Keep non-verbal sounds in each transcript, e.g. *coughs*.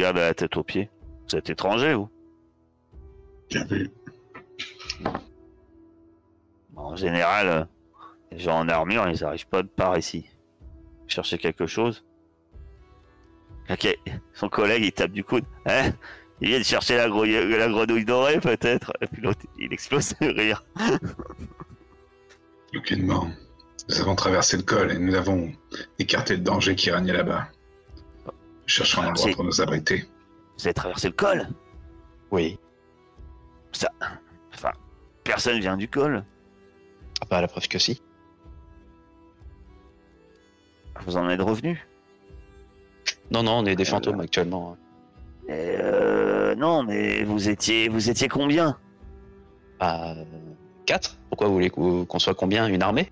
Regarde à la tête aux pieds. Vous êtes étranger, vous Bien vu. En général, euh, les gens en armure, ils arrivent pas de par ici. Chercher quelque chose. Ok, son collègue, il tape du coude. Hein? Il vient de chercher la, grenouille, la grenouille dorée, peut-être Et puis l'autre, il explose de rire. Aucunement. Nous avons traversé le col et nous avons écarté le danger qui régnait là-bas. Nous cherchons un endroit pour nous abriter. Vous avez traversé le col? Oui. Enfin, personne vient du col. Ah bah, la preuve que si. Vous en êtes revenu? Non, non, on est des Euh, fantômes actuellement. Euh, non, mais vous étiez, vous étiez combien? Ah, 4 Pourquoi vous voulez qu'on soit combien? Une armée?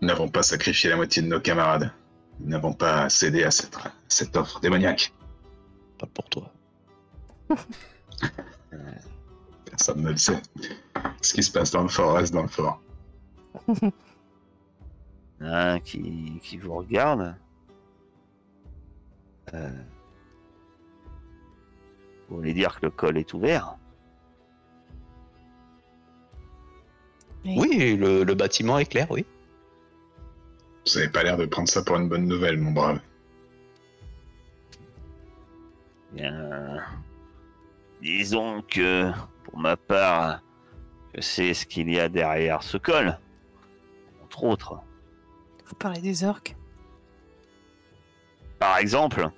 Nous n'avons pas sacrifié la moitié de nos camarades. Nous n'avons pas cédé à cette, cette offre démoniaque. Pas pour toi. *laughs* Personne ne le sait. Ce qui se passe dans le fort reste dans le fort. *laughs* Un qui, qui vous regarde. Euh, vous voulez dire que le col est ouvert? Oui. Oui, le, le bâtiment est clair, oui. Vous n'avez pas l'air de prendre ça pour une bonne nouvelle, mon brave. Bien, disons que, pour ma part, je sais ce qu'il y a derrière ce col. Entre autres. Vous parlez des orques? Par exemple,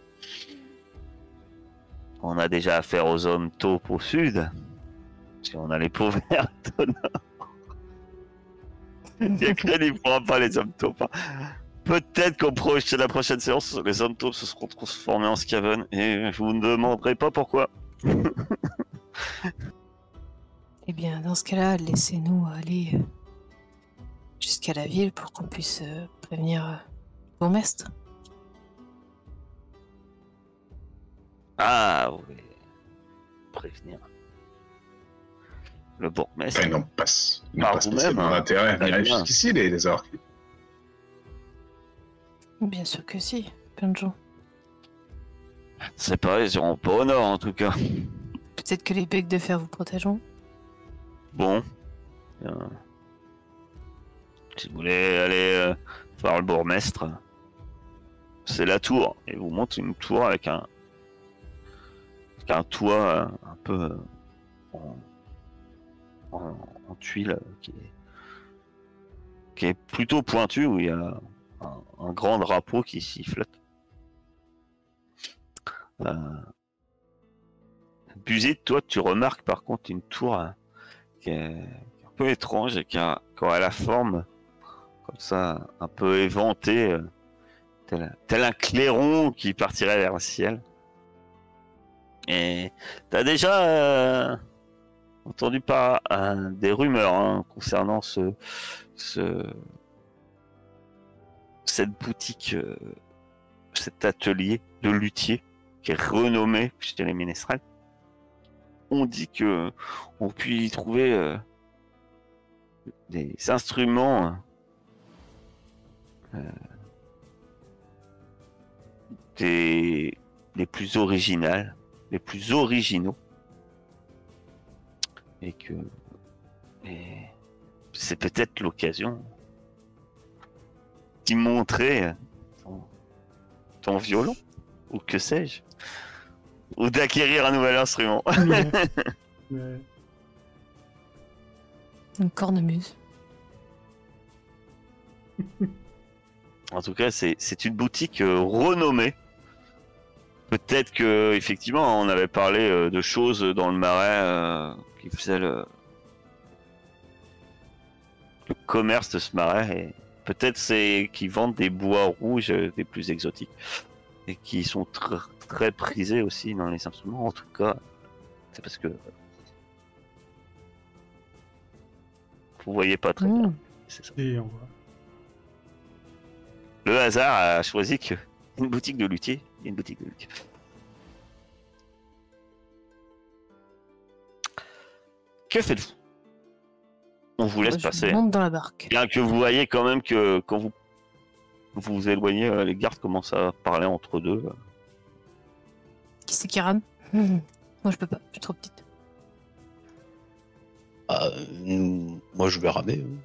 on a déjà affaire aux hommes taupes au sud. Si on a les peaux vertes au *laughs* nord. *laughs* Il y a que il ne pourra pas les hommes taupes. hein. Peut-être qu'au proche- la prochaine séance, les hommes taupes se seront transformés en Skaven et je vous ne demanderai pas pourquoi. *laughs* Eh bien, dans ce cas-là, laissez-nous aller euh, jusqu'à la ville pour qu'on puisse euh, prévenir euh, le bourgmestre. Ah, voulez prévenir le bourgmestre. Enfin, ils n'ont pas, ils n'ont pas spécialement vous-même, hein. d'intérêt à jusqu'ici, les, les orques. Bien sûr que si, plein de gens. C'est pas, ils iront pas au nord en tout cas. Peut-être que les becs de fer vous protégeront. Bon. Si vous voulez aller euh, voir le bourgmestre, c'est la tour. Et vous monte une tour avec un, avec un toit euh, un peu euh, en, en, tuile euh, qui est, plutôt pointu où il y a un, grand drapeau qui s'y flotte. Euh... Buzit, toi, tu remarques par contre une tour euh, qui est, un peu étrange et qui a, la forme comme ça, un peu éventée, euh, tel, un clairon qui partirait vers le ciel. Et t'as déjà entendu euh, des rumeurs hein, concernant ce, ce cette boutique, euh, cet atelier de luthier qui est renommé chez les ménestrels. On dit que on peut y trouver euh, des instruments euh, des les plus originales, les plus originaux, et que et c'est peut-être l'occasion d'y montrer ton, ton violon ou que sais-je, ou d'acquérir un nouvel instrument. Ouais. *laughs* Ouais. Une cornemuse. En tout cas, c'est c'est une boutique euh, renommée. Peut-être que effectivement, on avait parlé euh, de choses dans le marais euh, qui faisaient le, le commerce de ce marais. Et peut-être c'est qu'ils vendent des bois rouges euh, des plus exotiques et qui sont tr- très prisés aussi dans les instruments. En tout cas, c'est parce que vous voyez pas très bien. Mmh. C'est ça. Et on va. Le hasard a choisi que une boutique de luthier et une boutique de luthier. Que faites-vous? On vous laisse Moi, je passer. monte dans la barque. Bien que vous voyez quand même que quand vous vous vous éloignez, euh, les gardes commencent à parler entre deux. Qui c'est qui rame? *laughs* Moi, je peux pas, je suis trop petite. Ah, euh, moi, je vais ramer. hein.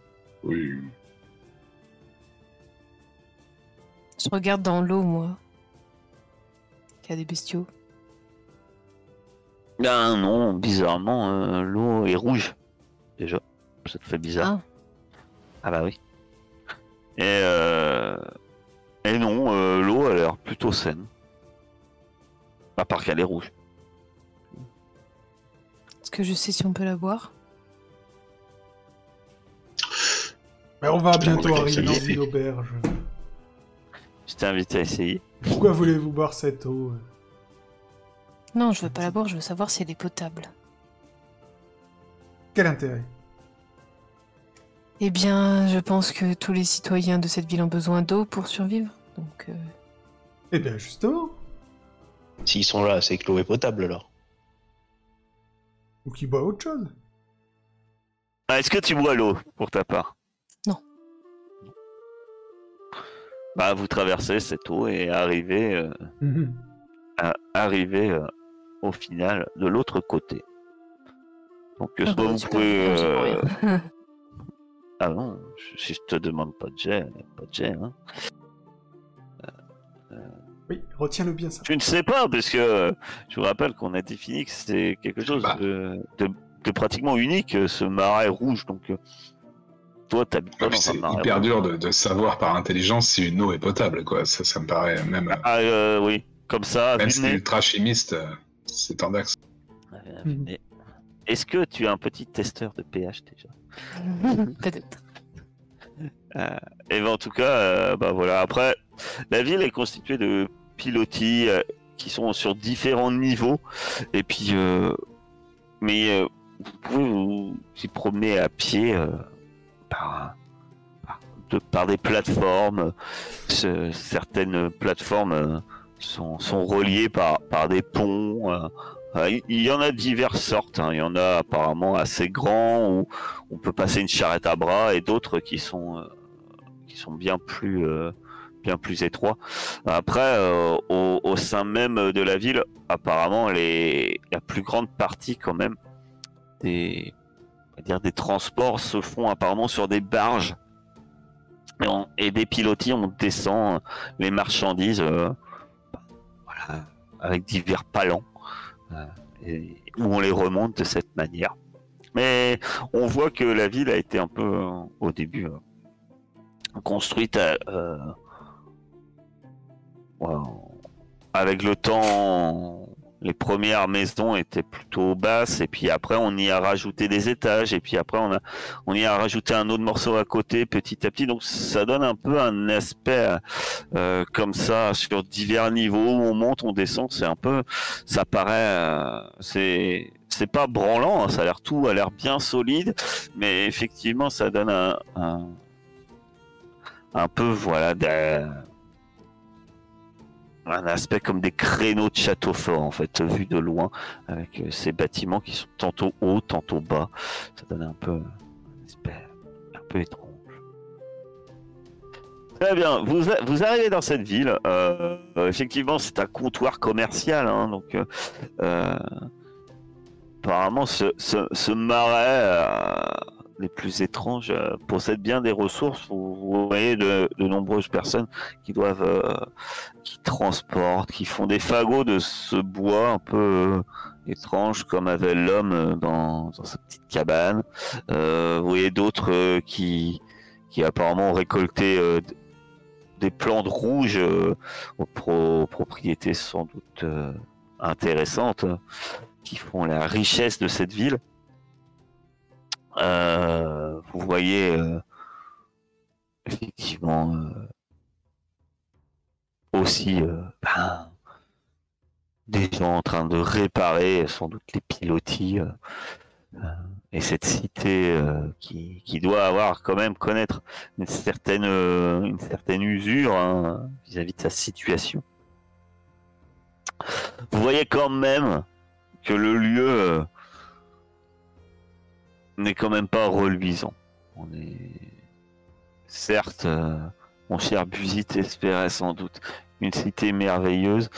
Oui. Je regarde dans l'eau, moi. Il y a des bestiaux. Ben non, bizarrement, euh, l'eau est rouge. Déjà, ça te fait bizarre. Ah, Ah bah oui. Et, euh... Et non, euh, l'eau a l'air plutôt saine. À part qu'elle est rouge. est-ce que je sais si on peut la boire? Mais on va bientôt arriver dans une auberge. Je t'ai invité à essayer. Pourquoi voulez-vous boire cette eau? Non, je veux pas la boire, je veux savoir si elle est potable. Quel intérêt? Eh bien, je pense que tous les citoyens de cette ville ont besoin d'eau pour survivre. Donc, euh, Eh bien, justement. S'ils sont là, c'est que l'eau est potable alors. Ou qui boit autre chose. Ah, Est-ce que tu bois l'eau pour ta part? Non. Bah, vous traversez cette eau et arrivez, euh, Mhm. à- arrivez euh, au final de l'autre côté. Donc, euh, ah soit bah, vous pouvez. euh. Ah non, je- si je te demande pas de jet, pas de jet. Hein. Oui, retiens-le bien ça. Je ne sais pas, parce que euh, je vous rappelle qu'on a défini que c'est quelque chose Bah. de, de- de pratiquement unique, euh, ce marais rouge. Donc, euh, toi, t'habites pas Ah, dans un c'est hyper rouge. dur de, de savoir par intelligence si une eau est potable, quoi. Ça, ça me paraît même, euh, Ah euh, oui, comme ça, même si ultra chimiste, euh, c'est tendax. Euh, Mhm. mais Est-ce que tu es un petit testeur de pH déjà? *laughs* Peut-être. Et ben, en tout cas, euh, bah voilà. Après, la ville est constituée de pilotis euh, qui sont sur différents niveaux. Et puis, euh, mais euh, vous pouvez vous y promener à pied euh, par, par, de- par des plateformes. Ce- certaines plateformes euh, sont, sont reliées par, par des ponts. euh. Euh, Il y en a diverses sortes. hein. Il y en a apparemment assez grands où on peut passer une charrette à bras et d'autres qui sont euh, qui sont bien plus bien plus étroits. Après, au, au sein même de la ville, apparemment, les, la plus grande partie quand même des dire des transports se font apparemment sur des barges et, et des pilotis. On descend les marchandises, euh, avec divers palans euh, et, où on les remonte de cette manière. Mais on voit que la ville a été un peu euh, au début euh, construite euh, avec le temps. Les premières maisons étaient plutôt basses et puis après on y a rajouté des étages et puis après on a on y a rajouté un autre morceau à côté petit à petit. Donc ça donne un peu un aspect euh, comme ça sur divers niveaux. On monte on descend c'est un peu ça paraît euh, c'est c'est pas branlant hein, ça a l'air tout a l'air bien solide mais effectivement ça donne un un, un peu voilà des- un aspect comme des créneaux de château fort en fait vu de loin avec euh, ces bâtiments qui sont tantôt hauts tantôt bas ça donne un peu un aspect un peu étrange Très bien, vous, vous arrivez dans cette ville. euh, effectivement, c'est un comptoir commercial, hein, donc euh, apparemment ce, marais les plus étranges euh, possède bien des ressources. Vous, voyez de, nombreuses personnes qui doivent, euh, qui transportent, qui font des fagots de ce bois un peu euh, étrange comme avait l'homme dans, sa petite cabane. Vous voyez d'autres qui, apparemment ont récolté des plantes rouges aux pro- propriétés sans doute intéressantes qui font la richesse de cette ville. Euh, vous voyez euh, effectivement euh, aussi ben, des gens en train de réparer sans doute les pilotis et cette cité qui, qui doit avoir quand même connaître une certaine une certaine usure hein, vis-à-vis de sa situation. Vous voyez quand même que le lieu n'est quand même pas reluisant. On est certes, euh, mon cher Busit espérait sans doute. Une cité merveilleuse.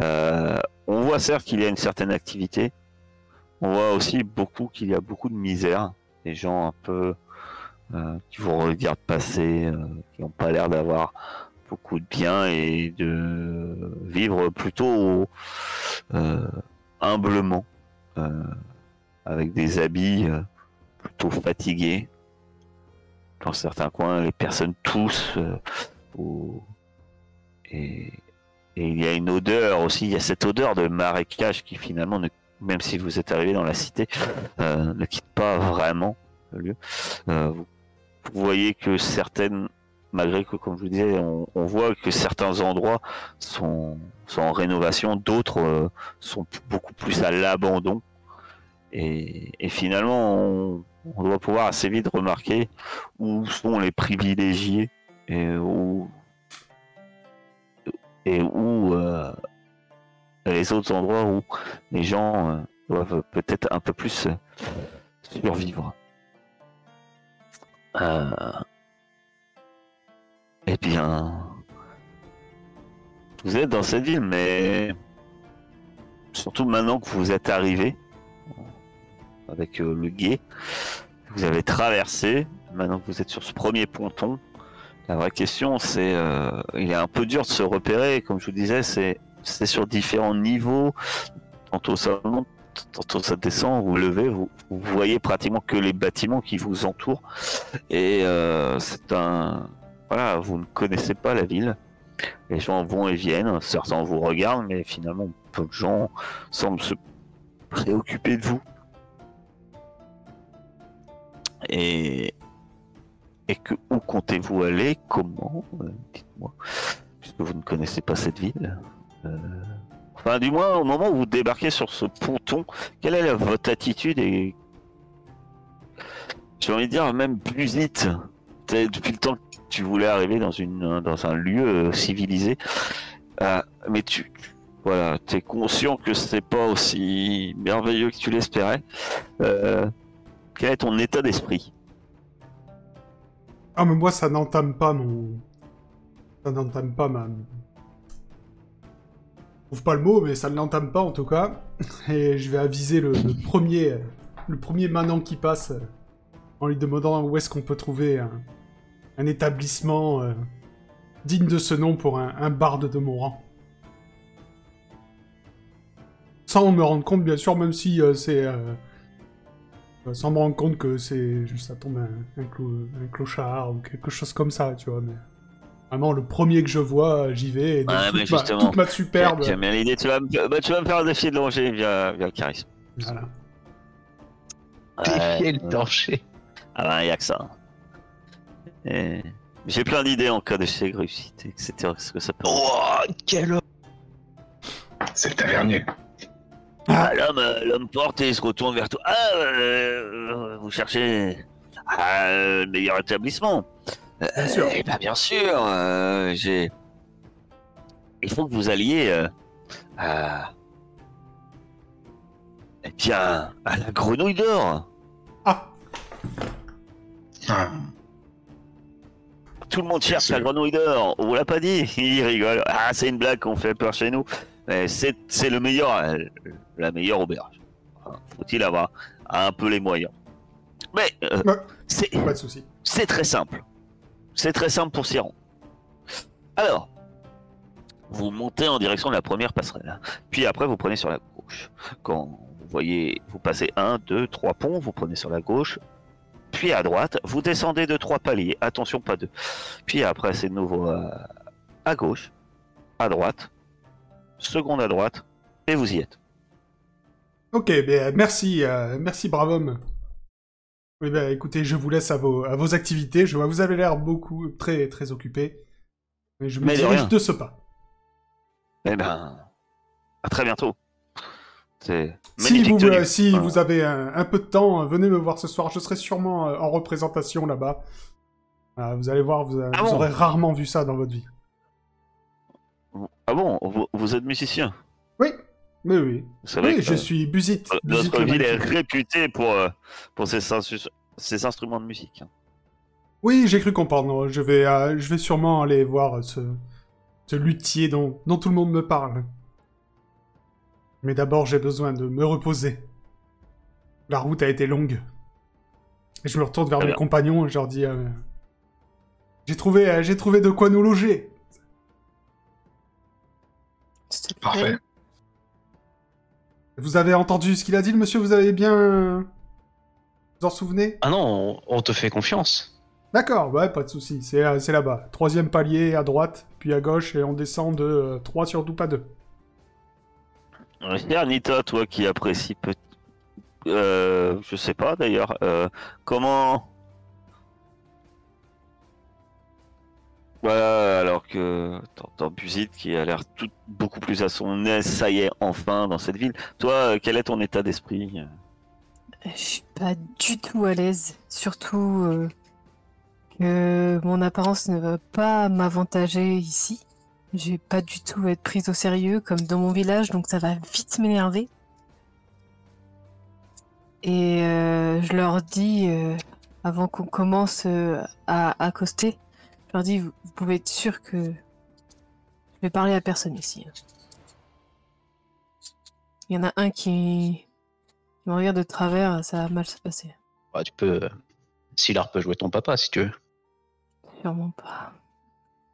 Euh, on voit certes qu'il y a une certaine activité. On voit aussi beaucoup qu'il y a beaucoup de misère. Des gens un peu euh, qui vous regardent passer, qui n'ont pas l'air d'avoir beaucoup de biens et de vivre plutôt humblement, avec des habits plutôt fatigués. Dans certains coins, les personnes toussent. euh, et, il y a une odeur aussi, il y a cette odeur de marécage qui finalement, ne- même si vous êtes arrivé dans la cité, euh, ne quitte pas vraiment le lieu. Euh, vous, voyez que certaines, malgré que, comme je vous disais, on, voit que certains endroits sont, sont en rénovation, d'autres sont beaucoup plus à l'abandon. Et, et finalement, on, on doit pouvoir assez vite remarquer où sont les privilégiés et où, et où euh, les autres endroits où les gens euh, doivent peut-être un peu plus euh, survivre. Eh bien, vous êtes dans cette ville, mais surtout maintenant que vous êtes arrivé avec euh, le guet, vous avez traversé, maintenant que vous êtes sur ce premier ponton, la vraie question c'est, euh, il est un peu dur de se repérer, comme je vous disais, c'est c'est sur différents niveaux, tantôt ça monte, tantôt ça descend, vous levez, vous, vous voyez pratiquement que les bâtiments qui vous entourent, et euh, c'est un, voilà, vous ne connaissez pas la ville, les gens vont et viennent, certains vous regardent, mais finalement peu de gens semblent se préoccuper de vous. Et, et que où comptez-vous aller? Comment? Euh, Dites-moi, puisque vous ne connaissez pas cette ville. Euh, Enfin, du moins, au moment où vous débarquez sur ce ponton, quelle est votre attitude et j'ai envie de dire même plus vite. Depuis le temps que tu voulais arriver dans une dans un lieu euh, civilisé, mais tu, tu- voilà, t'es conscient que c'est pas aussi merveilleux que tu l'espérais. Euh, quel est ton état d'esprit? Ah, mais moi, ça n'entame pas mon. Ça n'entame pas ma. Je trouve pas le mot, mais ça ne l'entame pas en tout cas. *laughs* Et je vais aviser le, premier. Le premier manant qui passe. euh, En lui demandant où est-ce qu'on peut trouver un, établissement euh, digne de ce nom pour un, barde de mon rang. Sans me rendre compte, bien sûr, même si euh, c'est. Sans me rendre compte que c'est juste ça tombe un, un, clo- un clochard ou quelque chose comme ça, tu vois. Mais vraiment, le premier que je vois, euh, j'y vais. Et de Ouais, toute, ma, justement, toute ma superbe. J'aime bien l'idée. Tu vas, me- bah, tu vas me faire un défi de danger via, via le charisme. Voilà. Défier le danger. Ah ben, y a que ça. Et J'ai plein d'idées en cas d'échec, réussite, etc. Ce que ça peut. Oh, quel homme C'est le tavernier. Ah, l'homme, euh, l'homme porte et se retourne vers toi. Ah, euh, vous cherchez euh, le meilleur établissement. Bien sûr. Eh ben, bien sûr. euh, j'ai. Il faut que vous alliez euh, à. Eh bien, à la grenouille d'or. Ah, Ah, Tout le monde cherche la grenouille d'or. On vous l'a pas dit. *laughs* Il rigole. Ah, c'est une blague qu'on fait peur chez nous. Mais c'est c'est le meilleur, euh, la meilleure auberge. Enfin, Faut-il avoir un peu les moyens. Mais euh, c'est pas de souci. c'est très simple. C'est très simple pour s'y rendre. Alors, vous montez en direction de la première passerelle. Puis après, vous prenez sur la gauche. Quand vous voyez, vous passez un, deux, trois ponts, vous prenez sur la gauche. Puis à droite, vous descendez de trois paliers. Attention, pas deux. Puis après, c'est de nouveau à, à gauche, à droite, seconde à droite, et vous y êtes. Ok, ben, merci, euh, merci, brave homme. Oui, ben, écoutez, je vous laisse à vos, à vos activités. Je vois, vous avez l'air beaucoup, très, très occupé. Mais je me Mais de dirige rien. de ce pas. Eh ben, à très bientôt. C'est Si, magnifique vous, tenue. euh, si vous avez un, un peu de temps, euh, venez me voir ce soir. Je serai sûrement euh, en représentation là-bas. Euh, vous allez voir, vous, Ah vous bon aurez rarement vu ça dans votre vie. Ah bon, vous, vous êtes musicien? Oui, oui, oui. C'est vrai Oui, que je suis Busit. Busit notre le ville est réputée pour, euh, pour ses, instruments de musique. Oui, j'ai cru comprendre. Je vais, euh, je vais sûrement aller voir ce, ce luthier dont, dont tout le monde me parle. Mais d'abord, j'ai besoin de me reposer. La route a été longue. Et je me retourne vers mes bien. compagnons et je leur dis euh, J'ai trouvé, euh, j'ai trouvé de quoi nous loger. Parfait. Vous avez entendu ce qu'il a dit, le monsieur? Vous avez bien. Vous en souvenez? Ah non, on, on te fait confiance. D'accord, ouais, pas de souci. C'est euh, c'est là-bas. Troisième palier à droite, puis à gauche, et on descend de 3 sur Doupa 2. Cher Nita, toi qui apprécies peut euh, je sais pas d'ailleurs, euh, comment. Voilà, alors que t'entends Busit qui a l'air beaucoup plus à son aise, ça y est, enfin dans cette ville. Toi, euh, quel est ton état d'esprit Je suis pas du tout à l'aise, surtout euh, que mon apparence ne va pas m'avantager ici. Je vais pas du tout être prise au sérieux comme dans mon village, donc ça va vite m'énerver. Et euh, je leur dis, euh, avant qu'on commence euh, à accoster, je leur dis, vous, vous pouvez être sûr que je vais parler à personne ici. hein. Il y en a un qui, qui me regarde de travers, ça va mal se passer. Bah, tu peux. Silar peut jouer ton papa si tu veux. Sûrement pas.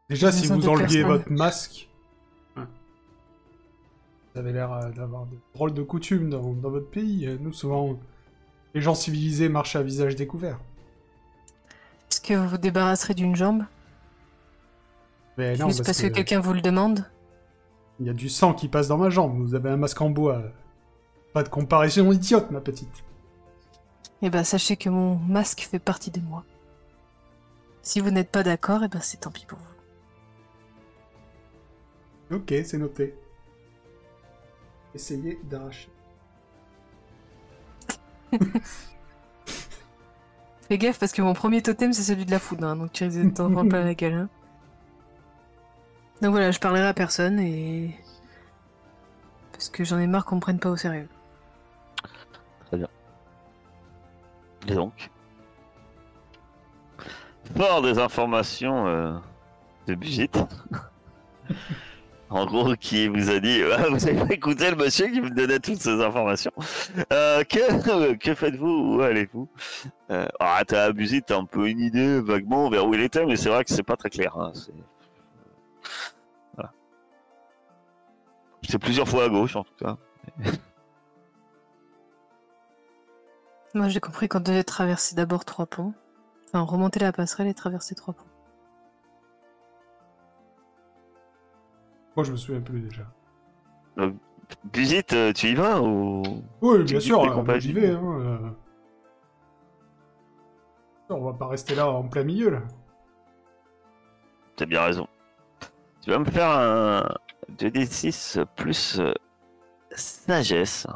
Déjà, si vous enleviez personne. votre masque, hein, vous avez l'air euh, d'avoir de drôles de coutumes dans, dans votre pays. Euh, Nous, souvent, les gens civilisés marchent à visage découvert. Est-ce que vous vous débarrasserez d'une jambe? Mais non, Juste parce, que, que quelqu'un vous le demande il y a du sang qui passe dans ma jambe. Vous avez un masque en bois. Pas de comparaison idiote, ma petite. Eh ben, sachez que mon masque fait partie de moi. Si vous n'êtes pas d'accord, eh ben, c'est tant pis pour vous. Ok, c'est noté. Essayez d'arracher. *laughs* Fais gaffe parce que mon premier totem c'est celui de la foudre, hein, donc tu risques de t'en *laughs* prendre plein la gueule. hein. Donc voilà, je parlerai à personne et. Parce que j'en ai marre qu'on me prenne pas au sérieux. Et donc Fort des informations euh, de Bugit. *laughs* en gros, qui vous a dit Ah, *laughs* Vous avez pas écouté le monsieur qui vous donnait toutes ces informations. Euh, que *laughs* que faites-vous? Où allez-vous? Euh, Ah, t'as abusé, t'as un peu une idée vaguement vers où il était, mais c'est vrai que c'est pas très clair. hein, C'est plusieurs fois à gauche en tout cas. Moi j'ai compris qu'on devait traverser d'abord trois ponts. Enfin, remonter la passerelle et traverser trois ponts. Moi, je me souviens plus déjà. Bugit, euh, tu y vas ou? Oui, bien sûr, euh, compagnies. j'y vais. Hein, euh. On va pas rester là en plein milieu, là. T'as bien raison. Tu vas me faire un 2d6 plus euh, sagesse.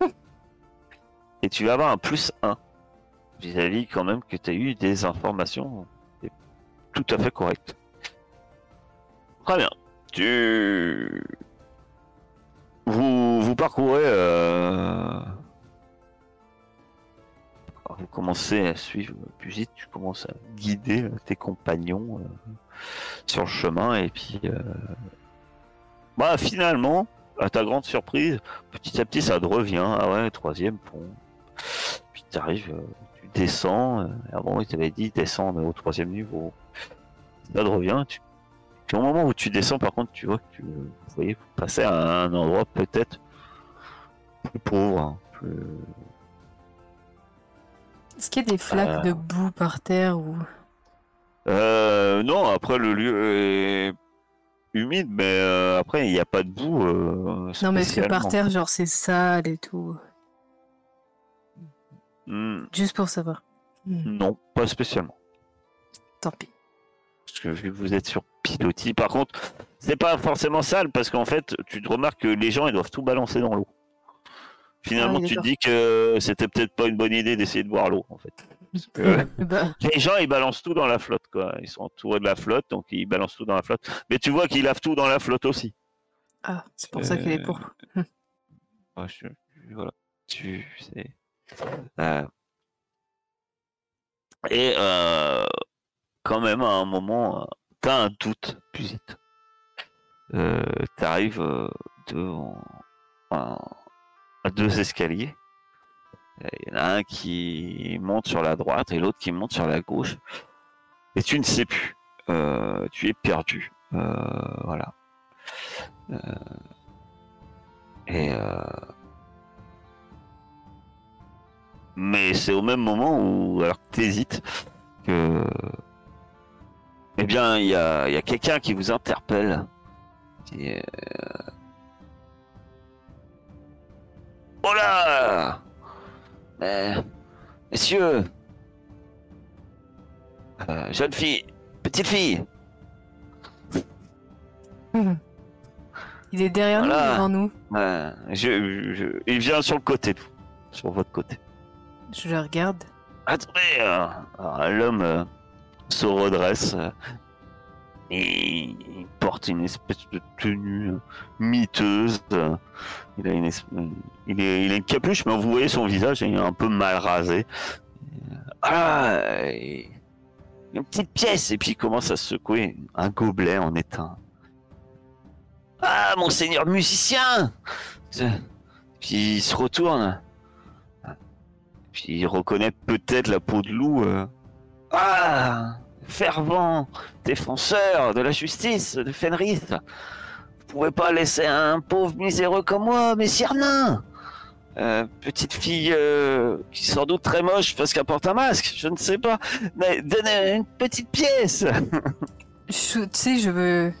*laughs* Et tu vas avoir un plus 1. Vis-à-vis quand même que tu as eu des informations tout à fait correctes. Très bien. Tu... Vous, vous parcourez... euh, Vous commencez à suivre Pusit, tu commences à guider euh, tes compagnons euh, sur le chemin et puis euh, bah finalement à ta grande surprise petit à petit ça te revient ah ouais troisième pont puis t'arrives euh, tu descends euh, avant il t'avait dit descendre au troisième niveau ça te revient tu... puis au moment où tu descends par contre tu vois que tu vous voyez vous passez à un endroit peut-être plus pauvre hein, plus Est-ce qu'il y a des flaques Euh. de boue par terre ou? Euh, non, après le lieu est humide, mais euh, après il n'y a pas de boue. euh, Non, mais est-ce que par terre, genre c'est sale et tout Hmm, Juste pour savoir. Hmm, non, pas spécialement. Tant pis. Parce que vu que vous êtes sur pilotis, par contre, c'est pas forcément sale parce qu'en fait, tu te remarques que les gens ils doivent tout balancer dans l'eau. Finalement, Ah tu te dis que c'était peut-être pas une bonne idée d'essayer de boire l'eau en fait. Que Bah, *laughs* *laughs* les gens ils balancent tout dans la flotte quoi. Ils sont entourés de la flotte, donc ils balancent tout dans la flotte. Mais tu vois qu'ils lavent tout dans la flotte aussi. ah, c'est pour ça qu'elle est pour. Ouais, je- je- voilà. Tu sais. Euh, Et euh, quand même, à un moment, euh, t'as un doute. Euh, T'arrives euh, devant un- deux escaliers. Il y en a un qui monte sur la droite et l'autre qui monte sur la gauche. Et tu ne sais plus. Euh, tu es perdu. Euh, voilà. Euh, et mais c'est au même moment où, alors que t'hésites, que eh bien il y a, quelqu'un qui vous interpelle. Euh, Oh là Mais, Messieurs Euh, Jeune fille Petite fille Il est derrière Voilà. nous, devant nous. Euh, je, je- Il vient sur le côté, sur votre côté. Je le regarde. Attendez, euh, alors, l'homme euh, se redresse euh, et il porte une espèce de tenue euh, miteuse. il, a une es- euh, il, est, il a une capuche, mais vous voyez son visage il est un peu mal rasé. Euh, Ah, une petite pièce, et puis il commence à secouer un gobelet en étain. Ah, monseigneur musicien Puis il se retourne. Puis il reconnaît peut-être la peau de loup. Ah Fervent défenseur de la justice de Fenris. Vous pouvez pas laisser un pauvre miséreux comme moi, messire nain Euh, Petite fille euh, qui est sans doute très moche parce qu'elle porte un masque, je ne sais pas. Mais donnez une petite pièce Tu sais, je veux.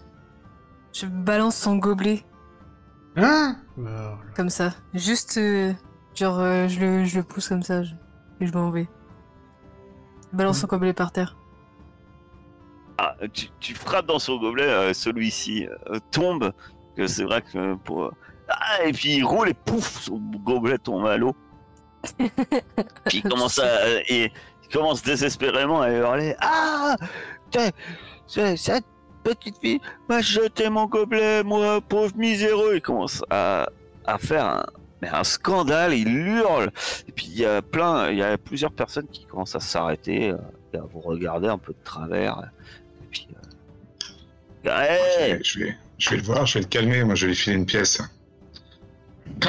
Je balance son gobelet, Hein? Comme ça. Juste. euh, genre, euh, je, le, je le pousse comme ça. je- et je m'en vais. Balance son gobelet par terre. Ah, tu, tu frappes dans son gobelet, euh, celui-ci euh, tombe. Que c'est vrai que pour. euh, Ah, et puis il roule et pouf, son gobelet tombe à l'eau. *laughs* puis il commence à. et il commence désespérément à hurler Ah Cette petite fille m'a jeté mon gobelet, moi, pauvre miséreux Il commence à, à faire un, mais un scandale, il hurle. Et puis il y a plein, il y a plusieurs personnes qui commencent à s'arrêter, à vous regarder un peu de travers. Puis. euh, Ouais, vais, je, vais, je vais le voir, je vais le calmer, moi je vais lui filer une pièce. *coughs*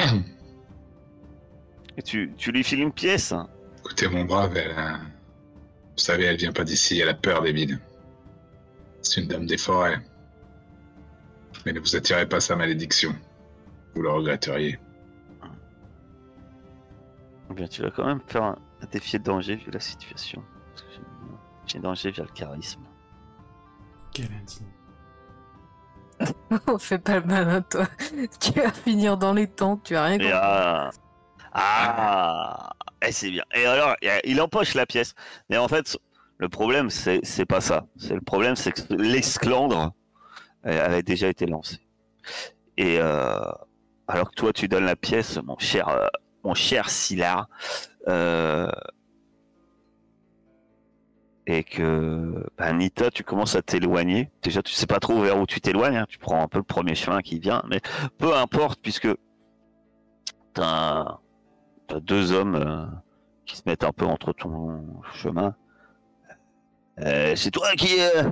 et tu, tu lui files une pièce. Écoutez, mon brave, elle, euh, vous savez, elle vient pas d'ici, elle a peur des villes. C'est une dame des forêts. Mais ne vous attirez pas sa malédiction. Vous le regretteriez. Eh bien, tu vas quand même faire un, défi de danger vu la situation. De danger via le charisme. Quel indigne. *laughs* On fait pas le malin, toi. *laughs* tu vas finir dans les temps, tu as rien compris. ah, ah, et c'est bien. Et alors, il- empoche la pièce. Mais en fait, le problème, c'est c'est pas ça. C'est le problème, c'est que l'esclandre avait déjà été lancé. Et euh, alors que toi, tu donnes la pièce, mon cher, euh, mon cher Sylar, euh, et que bah, Nita, tu commences à t'éloigner. Déjà, tu sais pas trop vers où tu t'éloignes. hein. Tu prends un peu le premier chemin qui vient, mais peu importe, puisque t'as t'as deux hommes euh, qui se mettent un peu entre ton chemin. Euh, c'est toi qui euh,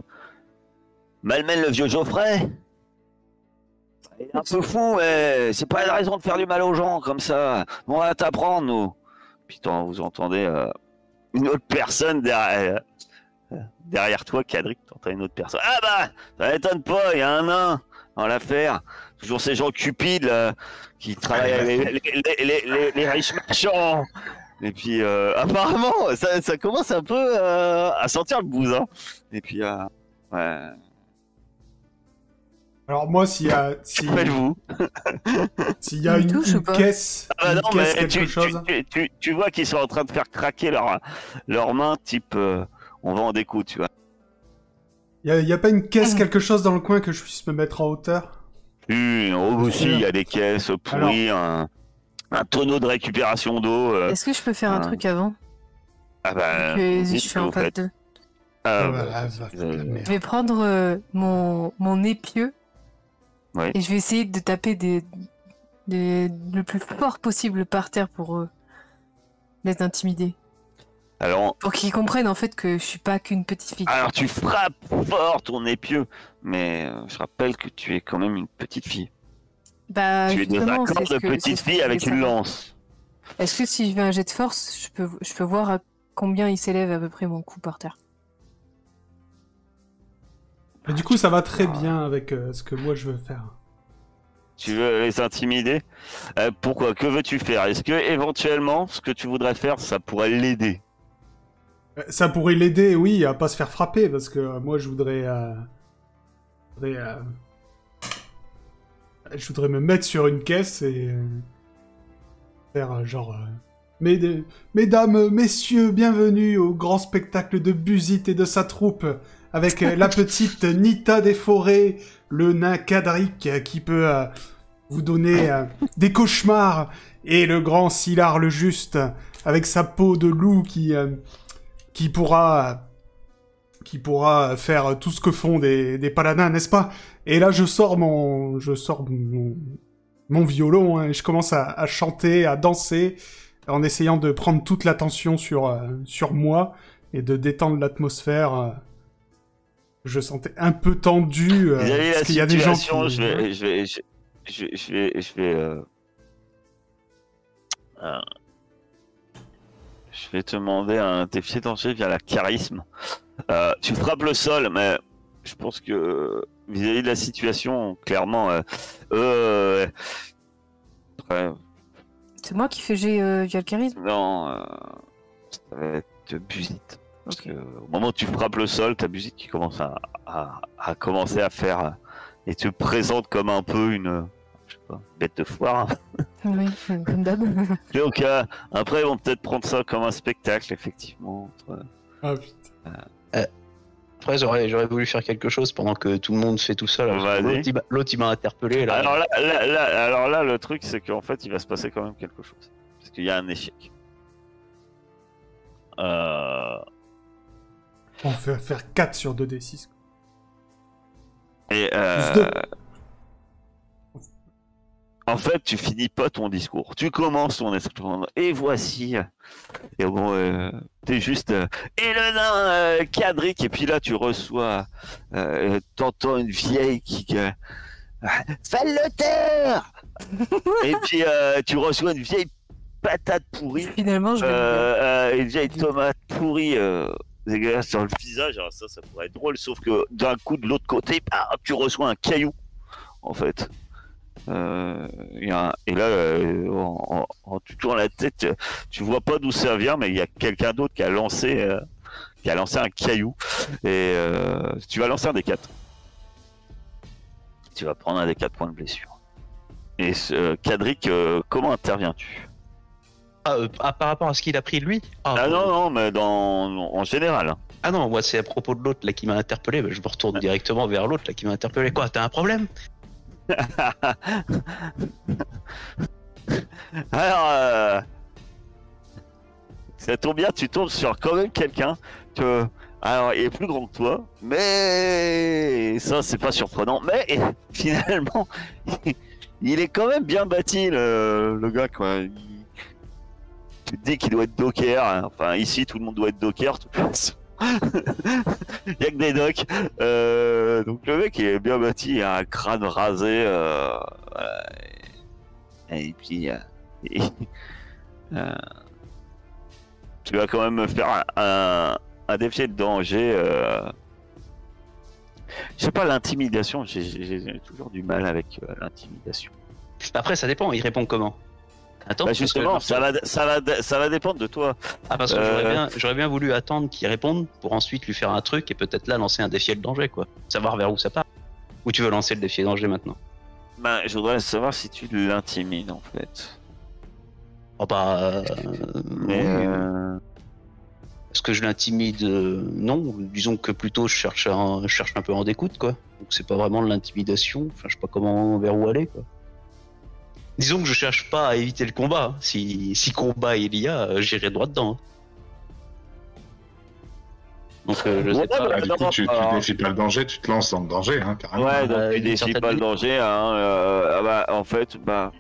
malmène le vieux Geoffrey? Il est un peu fou, mais c'est pas une raison de faire du mal aux gens comme ça. On va t'apprendre, nous. Puis vous entendez euh, une autre personne derrière, euh, derrière toi, Cadric, t'entends une autre personne. Ah bah, ça m'étonne pas, il y a un nain dans l'affaire. Toujours ces gens cupides là, qui travaillent avec les, riches marchands. Et puis euh, apparemment, ça, ça commence un peu euh, à sentir le bousin. Et puis, euh, ouais. Alors moi, s'il y a, si- Faites-vous. *laughs* s'il y a une, une caisse, Ah bah une non, caisse, mais quelque tu, tu, chose. tu, tu- tu vois qu'ils sont en train de faire craquer leurs leurs mains, type euh, on vend des coups, tu vois. Il y a, il y a pas une caisse, Mhm. quelque chose dans le coin que je puisse me mettre en hauteur? Oui, oh, aussi, il y a des caisses pourries, un, un tonneau de récupération d'eau. euh, Est-ce que je peux faire un ah. truc avant? Ah bah, Que je suis en vous. 2. Ah, Ah bah, bah, va euh. Je vais prendre euh, mon, mon épieu Ouais. et je vais essayer de taper des, des- le plus fort possible par terre pour euh, les intimider. Alors, Pour qu'ils comprennent en fait que je suis pas qu'une petite fille. alors tu frappes fort ton épieu, mais euh, je rappelle que tu es quand même une petite fille. Bah, tu es dans un de petite fille avec une lance. Est-ce que si je fais un jet de force, je peux, je peux voir à combien il s'élève à peu près mon coup par terre? Du coup, ça va très bien avec euh, ce que moi je veux faire. Tu veux les intimider Euh, Pourquoi? Que veux-tu faire? Est-ce que éventuellement, ce que tu voudrais faire, ça pourrait l'aider? Euh, Ça pourrait l'aider, oui, à pas se faire frapper, parce que euh, moi je voudrais. je voudrais, je voudrais me mettre sur une caisse et. faire genre. Mes- Mesdames, messieurs, bienvenue au grand spectacle de Buzit et de sa troupe, avec euh, la petite Nita des forêts, le nain Cadric euh, qui peut euh, vous donner des cauchemars, et le grand Silar le Juste, avec sa peau de loup qui. qui pourra qui pourra faire tout ce que font des, paladins, n'est-ce pas? Et là, je sors mon je sors mon, violon hein, je commence à, chanter, à danser, en essayant de prendre toute l'attention sur sur moi et de détendre l'atmosphère. Je sentais un peu tendu euh, parce qu'il y a des gens situation, qui je vais, je vais, je, je, je vais, je vais, euh, euh, je vais te demander un défi danger via la charisme. Euh, tu frappes le sol, mais je pense que vis-à-vis de la situation, clairement, euh, euh, ouais, C'est moi qui fais jet euh, via le charisme? Non, euh, ça va être busite. Parce Ok. que au moment où tu frappes le sol, ta busite qui commence à, à, à commencer à faire euh, et te présente comme un peu une euh, je sais pas, bête de foire. Oui, euh, comme d'hab. *laughs* Donc euh, après ils vont peut-être prendre ça comme un spectacle effectivement. entre- Ah, putain. Après, j'aurais, j'aurais voulu faire quelque chose pendant que tout le monde fait tout là. Vas-y. L'autre, il m'a- L'autre, il m'a interpellé. Là. Alors là, là, là- alors là le truc c'est qu'en fait il va se passer quand même quelque chose parce qu'il y a un échec. Euh, On va faire 4 sur 2d6. Et euh, en fait, tu finis pas ton discours. Tu commences ton discours. Et voici. Et bon, euh, t'es juste. euh, et le nain euh, Cadric. Et puis là, tu reçois. Euh, T'entends une vieille qui. Euh, Fais le terre *laughs* Et puis euh, tu reçois une vieille patate pourrie. Finalement, je vais. Euh, euh, une vieille tomate pourrie euh, dégueulasse sur le visage. Alors ça, ça pourrait être drôle, sauf que d'un coup, de l'autre côté, bah, tu reçois un caillou, en fait. Euh, et là, euh, en, te tournant la tête, tu vois pas d'où ça vient, mais il y a quelqu'un d'autre qui a lancé, euh, qui a lancé un caillou. Et tu vas lancer un des quatre. Tu vas prendre un des quatre points de blessure. Et ce, Cadric, euh, comment interviens-tu? Ah, euh, ah, par rapport à ce qu'il a pris lui ah, Ah non, non, mais dans, en général. hein. Ah non, moi c'est à propos de l'autre là qui m'a interpellé. bah, je me retourne directement vers l'autre là qui m'a interpellé. Quoi, t'as un problème? *laughs* Alors, euh, ça tombe bien, tu tombes sur quand même quelqu'un que. Alors, il est plus grand que toi, mais ça, c'est pas surprenant. Mais *laughs* finalement, *laughs* il est quand même bien bâti, le, le gars, quoi. Il- Tu qu'il doit être docker. hein. Enfin, ici, tout le monde doit être docker, de toute façon. Il y a que des docks. Euh, donc, le mec, il est bien bâti, il a un crâne rasé. euh. Et puis, *laughs* euh, tu vas quand même me faire un, défi de danger. Je sais pas, l'intimidation, j'ai- toujours du mal avec l'intimidation. Après, ça dépend. Il répond comment? Attends, Bah parce que- justement, ça va, ça, va, ça va dépendre de toi. Ah, parce que Euh. j'aurais bien, j'aurais bien voulu attendre qu'il réponde pour ensuite lui faire un truc et peut-être là lancer un défi de danger, quoi. Savoir vers où ça part. Ou tu veux lancer le défi de danger maintenant Ben, je voudrais savoir si tu l'intimides en fait. Oh bah. euh, Mais euh, Est-ce que je l'intimide? Non. Disons que plutôt je cherche un, je cherche un peu en découte, quoi. Donc c'est pas vraiment de l'intimidation. Enfin, je sais pas comment, vers où aller, quoi. Disons que je cherche pas à éviter le combat. Si, si combat il y a, euh, j'irai droit dedans. Donc euh, je Ouais, sais pas. bah, Ah, du coup, tu, tu défies pas le danger, tu te lances dans le danger, hein, carrément. ouais, donc euh, tu défies certaine pas le danger. Hein, euh, ah bah, en fait, bah,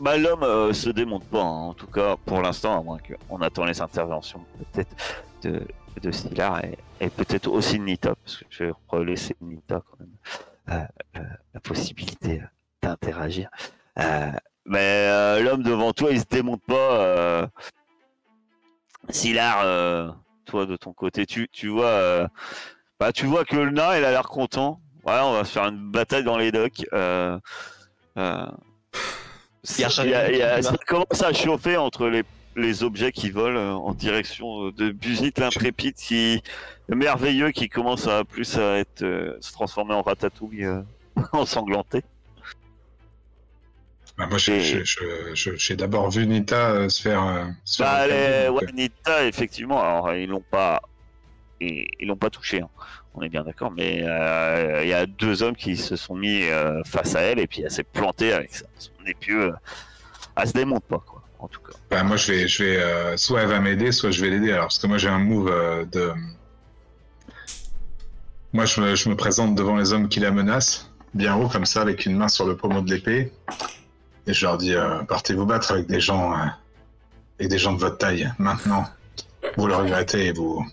Bah, l'homme euh, se démonte pas, hein, en tout cas pour l'instant, à moins qu'on attend les interventions peut-être de, de Stylar et, et peut-être aussi de Nita, parce que je vais relaisser Nita quand même euh, euh, la possibilité d'interagir. Mais euh, l'homme devant toi, il se démonte pas. Euh... Sylar, euh, toi de ton côté, tu, tu vois, bah, tu vois que le nain, il a l'air content. Ouais, on va se faire une bataille dans les docks. Il y a- il y a- il y a- ça commence à chauffer entre les, les objets qui volent en direction de Busit l'intrépide, qui le merveilleux qui commence à plus à être euh, se transformer en ratatouille euh, *laughs* ensanglanté. Bah, moi, j'ai d'abord vu Nita euh, se faire. euh, se Bah, faire les donc, ouais, Nita, effectivement, alors ils l'ont pas, ils l'ont pas touché. hein. On est bien d'accord, mais euh, il y a deux hommes qui se sont mis euh, face à elle et puis elle s'est plantée avec son épieu. euh, Elle se démonte pas, quoi. En tout cas. Bah, moi, je vais, je vais, euh, soit elle va m'aider, soit je vais l'aider. Alors, parce que moi, j'ai un move euh, de. Moi, je me, je me présente devant les hommes qui la menacent, bien haut comme ça, avec une main sur le pommeau de l'épée, et je leur dis euh, partez vous battre avec des gens, euh, avec des gens de votre taille. Maintenant, vous le regrettez et vous,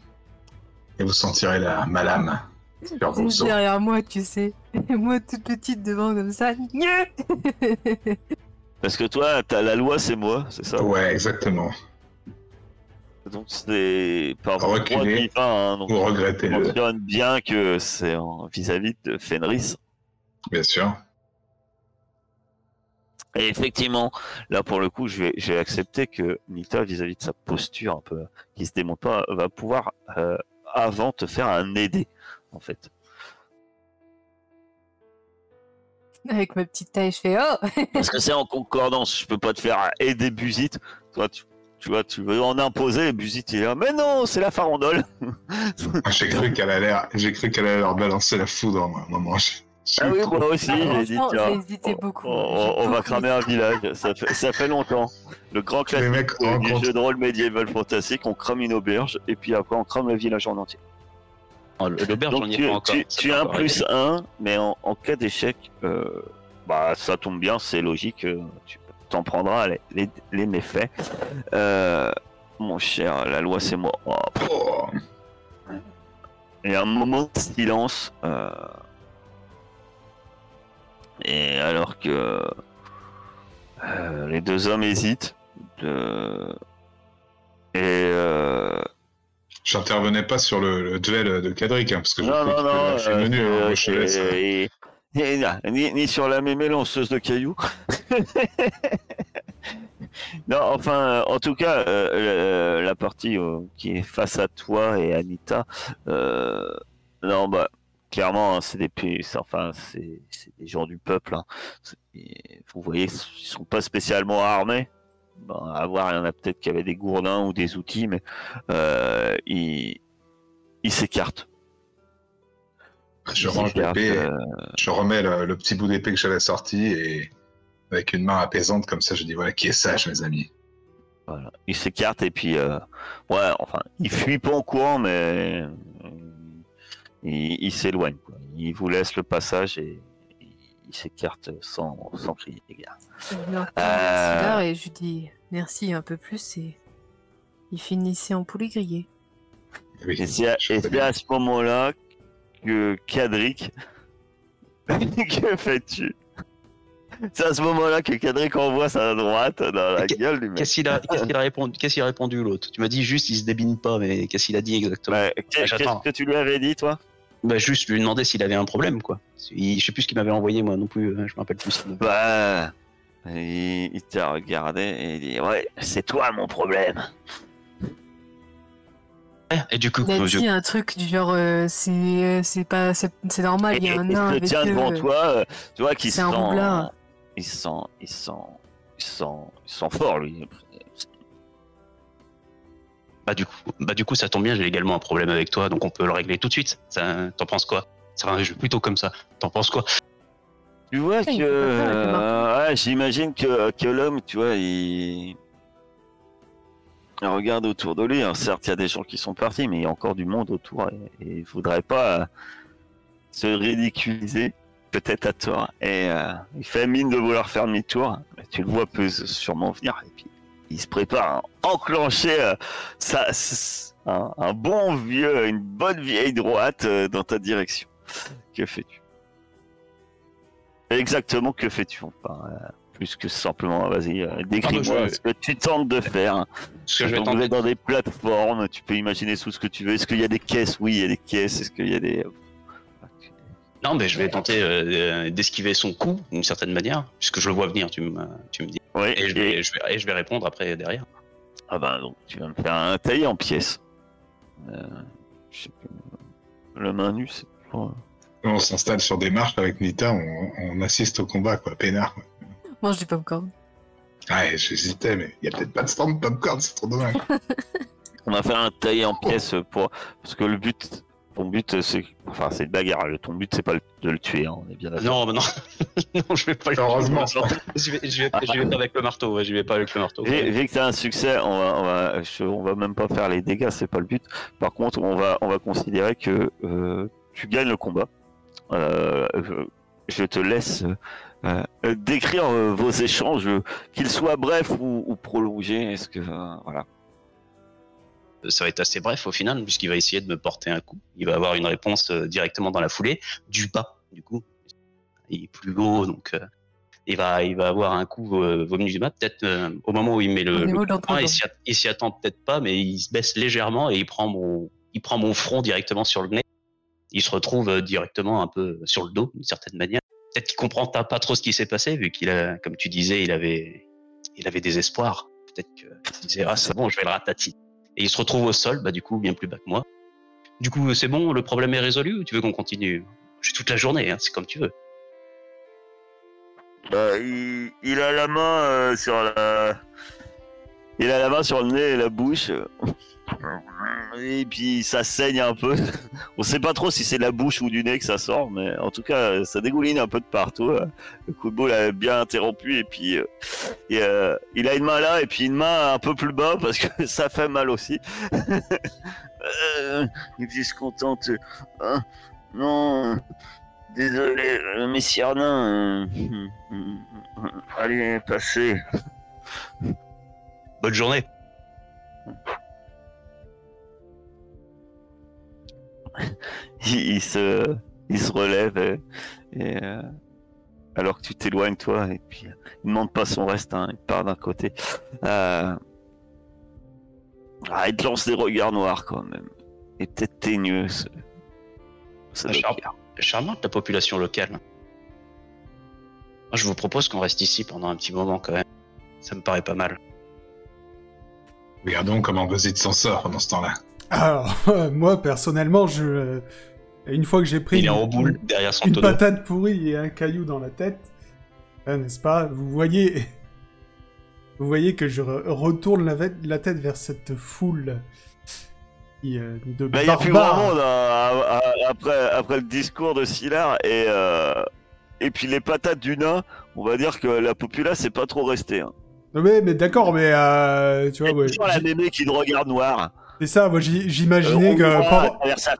et vous sentirez la malame sur vos os. derrière moi, tu sais. Et moi, toute petite devant comme ça. *laughs* Parce que toi, t'as la loi, c'est moi, c'est ça? Ouais, exactement. Donc c'est par droit Reculer. divin. Hein, donc Vous on regrettez-le, mentionne bien que c'est en- vis-à-vis de Fenris. bien sûr. Et effectivement, là pour le coup, je vais, j'ai accepté que Nita, vis-à-vis de sa posture un peu qui se démonte pas, va pouvoir euh, avant te faire un aider, en fait. Avec ma petite taille, je fais Oh *laughs* Parce que c'est en concordance, je peux pas te faire aider Busit. Toi, tu, tu vois, tu veux en imposer, et Busit il est là, mais non, c'est la farandole. *laughs* Ah, J'ai cru qu'elle allait, j'ai cru qu'elle allait leur balancer la foudre moi, à un moment. J'ai- j'ai Ah oui, moi aussi, j'ai dit, tiens, j'ai hésité on- beaucoup. on, va cramer un village, ça fait, ça fait longtemps. Le grand classique mecs du rencontrent jeu de rôle médiéval fantastique, on crame une auberge, et puis après on crame le village en entier. Oh, L'auberge, Donc on y est tu, pas encore. tu, C'est tu pas as un plus un, mais en, en cas d'échec, euh, bah ça tombe bien, c'est logique, euh, tu t'en prendras les, les, les méfaits. Euh, mon cher, la loi c'est moi. Oh, pff, Il y a un moment de silence. euh, Et alors que euh, les deux hommes hésitent, de... et euh, J'intervenais pas sur le, le duel de Cadric, hein, parce que je non, non, non, euh, hein, je te c'est- laisse, hein. et- et- ni, ni sur la mémé lanceuse de cailloux. *laughs* non, enfin, euh, en tout cas, euh, le- la partie euh, qui est face à toi et Anita, euh, non, bah, clairement, hein, c'est des, enfin, c'est des gens du peuple. hein. Et vous voyez, ils sont pas spécialement armés. Bon, à voir, il y en a peut-être qui avaient des gourdins ou des outils, mais euh, ils, ils s'écartent. Je, range l'épée, euh, je remets le, le petit bout d'épée que j'avais sorti et avec une main apaisante comme ça, je dis voilà qui est sage, mes amis. Voilà. Il s'écarte et puis euh, ouais, enfin, il fuit pas en courant, mais il, il s'éloigne. quoi. Il vous laisse le passage et il, il s'écarte sans, sans crier entends Euh. Et je lui dis merci un peu plus et il finissait en poulet grillé. Oui, Et c'est à, ce moment-là que Cadric. *laughs* que fais-tu? C'est à ce moment-là que Cadric envoie sa droite dans la gueule du mec. Qu'est-ce qu'il a, répondu, qu'est-ce qu'il a répondu l'autre? Tu m'as dit juste, il se débine pas, mais qu'est-ce qu'il a dit exactement? Qu'est-ce que tu lui avais dit, toi? Bah juste, lui ai demandé s'il avait un problème, quoi. Il- je sais plus ce qu'il m'avait envoyé moi non plus. hein, Je me rappelle plus. Bah, il, il t'a regardé et il dit Ouais, c'est toi mon problème. Et du coup, Il a dit un truc du genre euh, c'est c'est pas c'est c'est normal, Et, il y a un nain il avec tient devant toi, euh, tu vois qu'il C'est sent, il sent, il sent, il sent, il sent fort lui. Bah du coup, bah du coup, ça tombe bien. J'ai également un problème avec toi, donc on peut le régler tout de suite. Ça, T'en penses quoi? C'est un jeu plutôt comme ça. T'en penses quoi? Tu vois que, euh, ouais, j'imagine que, que l'homme, tu vois, il... il regarde autour de lui. Alors, certes, il y a des gens qui sont partis, mais il y a encore du monde autour et, et il voudrait pas euh, se ridiculiser. tête à toi et euh, il fait mine de vouloir faire demi-tour. Mais Tu le vois peut sûrement venir et puis il se prépare à enclencher euh, sa- un, un bon vieux, une bonne vieille droite euh, dans ta direction. Que fais-tu? Exactement, que fais-tu? Enfin, euh, Plus que simplement, vas-y, décris-moi je- ce que tu tentes de faire. Ce que je vais tenter dans des plateformes, tu peux imaginer tout ce que tu veux. Est-ce qu'il y a des caisses? Oui, il y a des caisses. Est-ce qu'il y a des... Non, mais je vais tenter euh, d'esquiver son coup d'une certaine manière, puisque je le vois venir, tu me, tu me dis. Ouais, Et je, et- vais, je, vais, et je vais répondre après derrière. Ah bah donc tu vas me faire un taillé en pièces. Euh, je sais. Le main nue, c'est toujours... On s'installe sur des marches avec Nita, on, on assiste au combat, quoi, peinard. quoi. Mange du popcorn. Ah, et j'hésitais, mais il y a peut-être pas de stand de popcorn, c'est trop dommage. *laughs* On va faire un taillé en pièces pour... Parce que le but... Ton but, c'est... Enfin, c'est de bagarre. Le- Ton but, c'est pas de le tuer, hein, on est bien d'accord. Non, mais non, *laughs* non, je vais pas le Heureusement. Je vais, je vais, je vais pas avec le marteau, ouais, je vais pas avec le marteau. Vu, vu que t'as un succès, on va, on va, je- on va même pas faire les dégâts, c'est pas le but. Par contre, on va, on va considérer que euh, tu gagnes le combat. Euh, je, je te laisse euh, euh, décrire euh, vos échanges, euh, qu'ils soient brefs ou, ou prolongés. Est-ce que euh, voilà. Ça va être assez bref au final, puisqu'il va essayer de me porter un coup. Il va avoir une réponse euh, directement dans la foulée, du bas, du coup. Il est plus haut, donc euh, il, va, il va avoir un coup euh, du bas. Peut-être euh, au moment où il met le, le coup poing, il s'y attend peut-être pas, mais il se baisse légèrement et il prend mon, il prend mon front directement sur le nez. Il se retrouve directement un peu sur le dos, d'une certaine manière. Peut-être qu'il comprend pas pas trop ce qui s'est passé, vu qu'il a, comme tu disais, il avait, il avait des espoirs. Peut-être qu'il disait, ah, c'est bon, je vais le ratatiner. Et il se retrouve au sol, bah, du coup, bien plus bas que moi. Du coup, c'est bon, le problème est résolu ou tu veux qu'on continue? J'ai toute la journée, hein, c'est comme tu veux. Bah, il, il a la main euh, sur la, il a la main sur le nez et la bouche. Et puis ça saigne un peu. *laughs* On sait pas trop si c'est de la bouche ou du nez que ça sort, mais en tout cas ça dégouline un peu de partout. Le coup de boule a bien interrompu et puis euh, euh, il a une main là et puis une main un peu plus bas parce que *laughs* ça fait mal aussi. *laughs* Euh, il se contente. Hein, non, désolé, euh, messieurs Arnain. euh, allez, passez. Bonne journée. *laughs* il, il se, il se relève et, et, euh, alors que tu t'éloignes toi et puis euh, il demande pas son reste, hein, il part d'un côté. Euh, ah, il te lance des regards noirs quand même et peut-être teigneux. ce-. Charmante la population locale. Moi, je vous propose qu'on reste ici pendant un petit moment quand même. Ça me paraît pas mal. Regardons comment Buzzit s'en sort pendant ce temps-là. Alors, *laughs* moi, personnellement, je... euh, une fois que j'ai pris Il est une, en boule derrière son une tonneau. patate pourrie et un caillou dans la tête, hein, n'est-ce pas Vous voyez... *laughs* Vous voyez que je re- retourne la, tête vers cette foule qui, euh, de Bah, il y a plus grand monde hein, après, après le discours de Sylar et, euh, et puis les patates du nain, on va dire que la populace c'est pas trop restée. Hein. Non, mais, mais d'accord, mais euh, tu vois, Il y a ouais, toujours la j'ai- mémé qui te regarde noir. C'est ça, moi j'i- j'imaginais Euh, que pendant, sa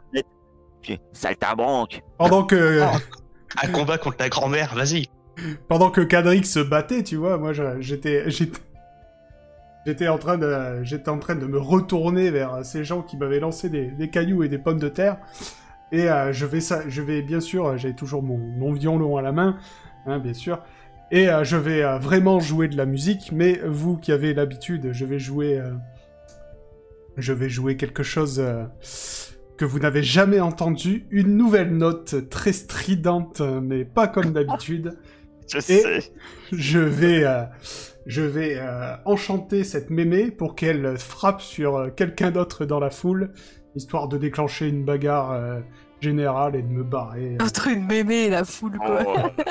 pendant que Ah. Un combat contre la grand-mère, vas-y. pendant que Cadrix se battait, tu vois, moi j'étais j'étais en train de j'étais en train de me retourner vers ces gens qui m'avaient lancé des, des cailloux et des pommes de terre et euh, je vais ça je vais bien sûr j'ai toujours mon, mon violon à la main hein, bien sûr et euh, je vais euh, vraiment jouer de la musique mais vous qui avez l'habitude je vais jouer euh, je vais jouer quelque chose euh, que vous n'avez jamais entendu une nouvelle note très stridente mais pas comme d'habitude *laughs* Je sais. je vais, euh, je vais euh, enchanter cette mémé pour qu'elle frappe sur euh, quelqu'un d'autre dans la foule, histoire de déclencher une bagarre euh, générale et de me barrer. Entre une mémé et la foule, quoi. Oh.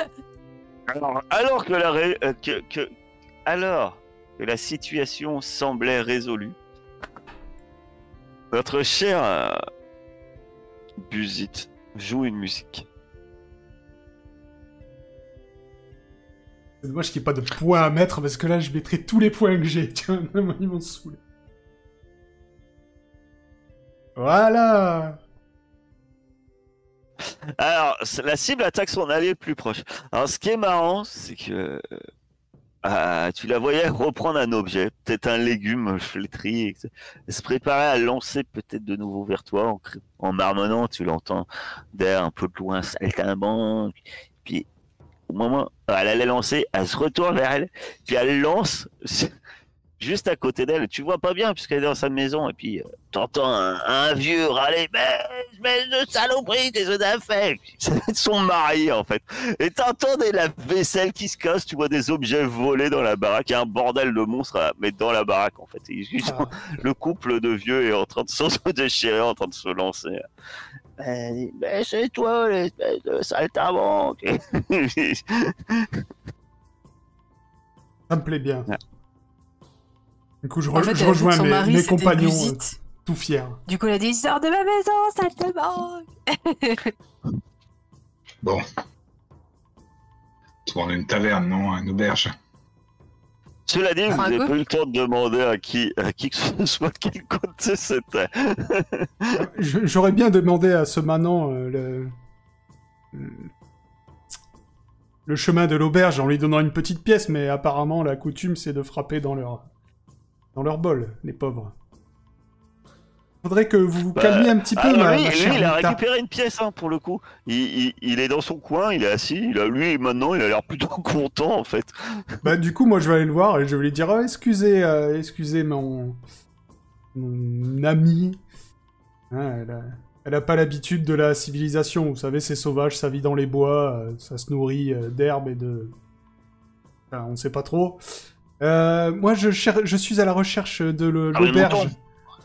alors, alors que la ré- euh, que, que- alors que la situation semblait résolue, notre cher euh, Buzit joue une musique. C'est dommage qu'il n'y ait pas de points à mettre parce que là je mettrai tous les points que j'ai. *laughs* Tiens, ils m'ont saoulé. Voilà Alors, la cible attaque son allié le plus proche. Alors, ce qui est marrant, c'est que euh, tu la voyais reprendre un objet, peut-être un légume flétri, se préparait à lancer peut-être de nouveau vers toi en, en marmonnant. Tu l'entends derrière un peu de loin, saltimbanque. Puis, au moment où elle allait lancer, elle se retourne vers elle, puis elle lance juste à côté d'elle. Tu vois pas bien puisqu'elle est dans sa maison, et puis euh, t'entends un, un vieux râler, mais espèce de saloperie, des œufs d'affaires. C'est son mari en fait. Et t'entends des lave-vaisselle qui se cassent, tu vois des objets volés dans la baraque, il y a un bordel de monstres à mettre dans la baraque en fait. Et ils sont- Ah, le couple de vieux est en train de se *laughs* déchirer, en train de se lancer. Ben, ben, c'est toi, l'espèce de saltimbanque. ça me plaît bien. Ouais. Du coup, je, En fait, rejoins mes, mari, mes c'était compagnons, euh, tout fiers. Du coup, elle a dit Sors de ma maison, saltimbanque *laughs* Bon. Tourne une taverne, non Une auberge. Cela dit, vous n'avez pas eu le temps de demander à qui, à qui que ce *laughs* soit de quel côté c'était. J'aurais bien demandé à ce manant euh, le... le- le chemin de l'auberge en lui donnant une petite pièce, mais apparemment la coutume c'est de frapper dans leur dans leur bol, les pauvres. Faudrait que vous vous Bah, calmiez un petit peu, Alors ma, lui, ma lui, chère il a récupéré une pièce hein, pour le coup. Il, il- il est dans son coin, il est assis. Il a lui maintenant, il a l'air plutôt *laughs* content en fait. Bah du coup, moi je vais aller le voir et je vais lui dire oh, excusez, euh, excusez mon mon ami. Hein, elle, a... elle a pas l'habitude de la civilisation. Vous savez, c'est sauvage, ça vit dans les bois, euh, ça se nourrit euh, d'herbe et de. Enfin, on sait pas trop. Euh, moi, je, cher- je suis à la recherche de Ah, l'auberge.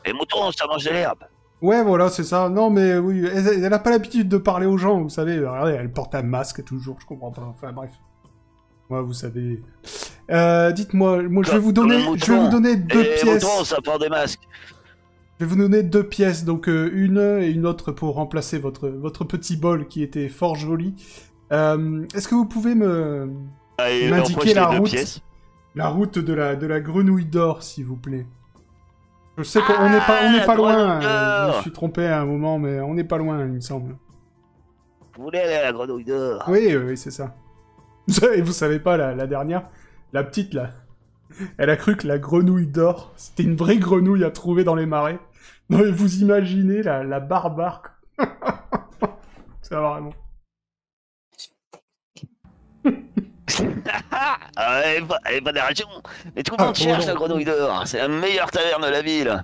Les moutons, ça mange de l'herbe. Ouais, voilà, c'est ça. Non, mais oui, elle, elle a pas l'habitude de parler aux gens, vous savez. Regardez, elle porte un masque toujours, je comprends pas. Enfin, bref. Moi, vous savez. Euh, Dites-moi, moi, je vais vous donner, je vais vous donner deux les pièces. moutons, ça porte des masques. Je vais vous donner deux pièces, donc euh, une et une autre pour remplacer votre votre petit bol qui était fort joli. Euh, Est-ce que vous pouvez me M'indiquer la route? pièces. La route de la de la grenouille d'or, s'il vous plaît Je sais qu'on n'est pas on Ah, pas loin. euh, je me suis trompé à un moment, mais on n'est pas loin, il me semble. Vous voulez aller à la grenouille d'or Oui, oui, c'est ça. Et vous savez pas, la, la dernière, la petite là, elle a cru que la grenouille d'or, c'était une vraie grenouille à trouver dans les marais. Non, mais vous imaginez la, la barbare. c'est *laughs* vraiment. *laughs* Ah, elle est pas, elle est pas de la région. Mais tout le Ah, monde cherche la grenouille d'or. C'est la meilleure taverne de la ville.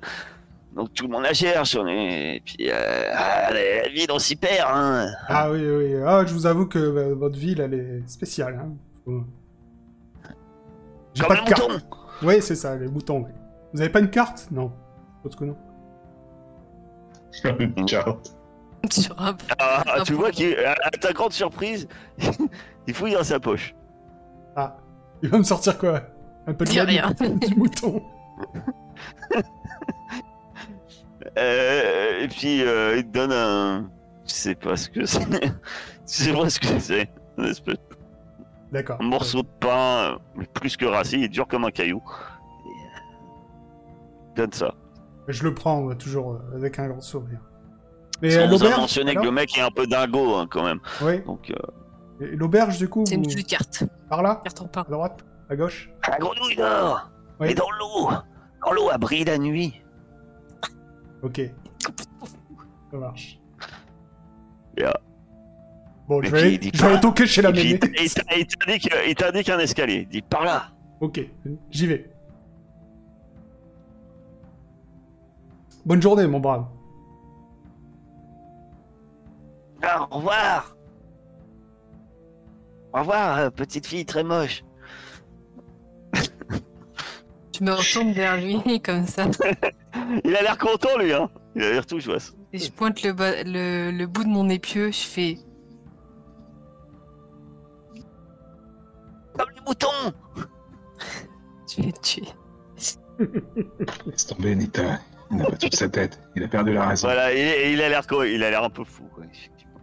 Donc tout le monde la cherche. On est... Et puis, euh, ah, la ville, on s'y perd. Hein. Ah oui, oui. Ah, je vous avoue que euh, votre ville, elle est spéciale. Hein. Faut- Comme pas le de carte. mouton. Oui, c'est ça, les moutons. oui. Vous avez pas une carte? Non. Je pense que non. Une carte. Sur un... Ah, Ah, tu vois le qu'il, à à ta grande surprise, *laughs* il fouille dans sa poche. Ah, il va me sortir quoi? Un peu de Dis la rien. *laughs* du mouton. *laughs* Euh, et puis euh, il te donne un. Je sais pas ce que c'est. *laughs* Tu sais pas ce que c'est. Un espèce D'accord. un morceau de pain, euh, mais plus que rassis, il est dur comme un caillou. Et, euh, donne ça. Je le prends toujours euh, avec un grand sourire. Sans euh, vous a l'auberge mentionné que alors? le mec est un peu dingo hein, quand même. Oui. Donc, euh, Et L'auberge, du coup, C'est une vous- petite carte. par là Carte en pain. À droite À gauche la grenouille d'or Oui. Et dans l'eau Dans l'eau, à brille la nuit. Ok. Ça marche. Yeah. Bon, Mais je vais, je vais aller toquer chez la mémé. il t'indique il t'indique un escalier. Dit par là. Ok, j'y vais. Bonne journée, mon brave. Au revoir Au revoir, euh, petite fille très moche. *laughs* Je me retourne vers lui *laughs* comme ça. Il a l'air content, lui, hein Il a l'air tout joyeux. Et je pointe le, bas- le, le bout de mon épieu. Je fais Comme les moutons *laughs* Je vais le tuer. Laisse tomber, Nita. Il n'a pas toute sa tête. Il a perdu la raison. Voilà, il a l'air quoi Il a l'air un peu fou, quoi, effectivement.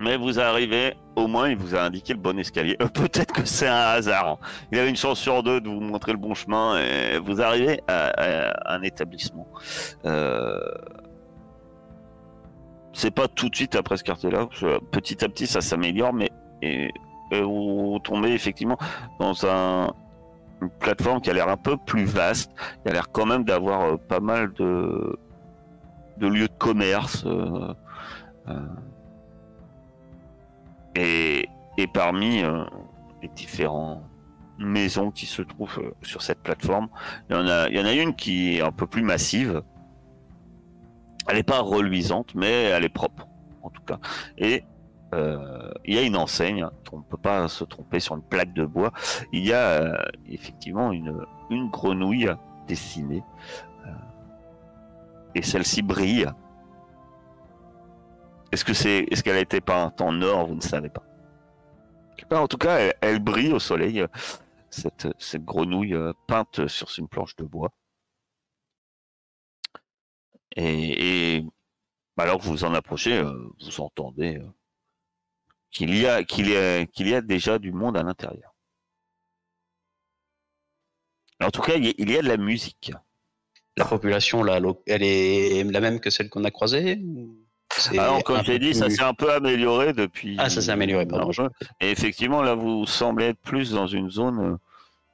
Mais vous arrivez, au moins il vous a indiqué le bon escalier. Euh, Peut-être que c'est un hasard. hein. Il avait une chance sur deux de vous montrer le bon chemin et vous arrivez à, un établissement. Euh, c'est pas tout de suite après ce quartier-là. que Petit à petit, ça s'améliore, mais vous tombez effectivement dans un, une plateforme qui a l'air un peu plus vaste. Il a l'air quand même d'avoir euh, pas mal de, lieux de commerce. euh, euh, et, et parmi euh, les différentes maisons qui se trouvent euh, sur cette plateforme, il y en a, il y en a une qui est un peu plus massive. Elle n'est pas reluisante, mais elle est propre, en tout cas. Et euh, il y a une enseigne, on ne peut pas se tromper sur une plaque de bois. Il y a euh, effectivement une, une grenouille dessinée. euh, et celle-ci brille. Est-ce que c'est, est-ce qu'elle a été peinte en or Vous ne savez pas. En tout cas, elle, brille au soleil. euh, Cette, cette grenouille euh, peinte sur une planche de bois. Et, alors que vous en approchez, euh, vous entendez qu'il y a déjà du monde à l'intérieur. En tout cas, il y a, de la musique. La population, elle est la même que celle qu'on a croisée Alors, un comme j'ai dit, ça s'est un peu amélioré depuis. Ah, ça s'est amélioré, pardon. Et effectivement, là, vous semblez être plus dans une zone, euh,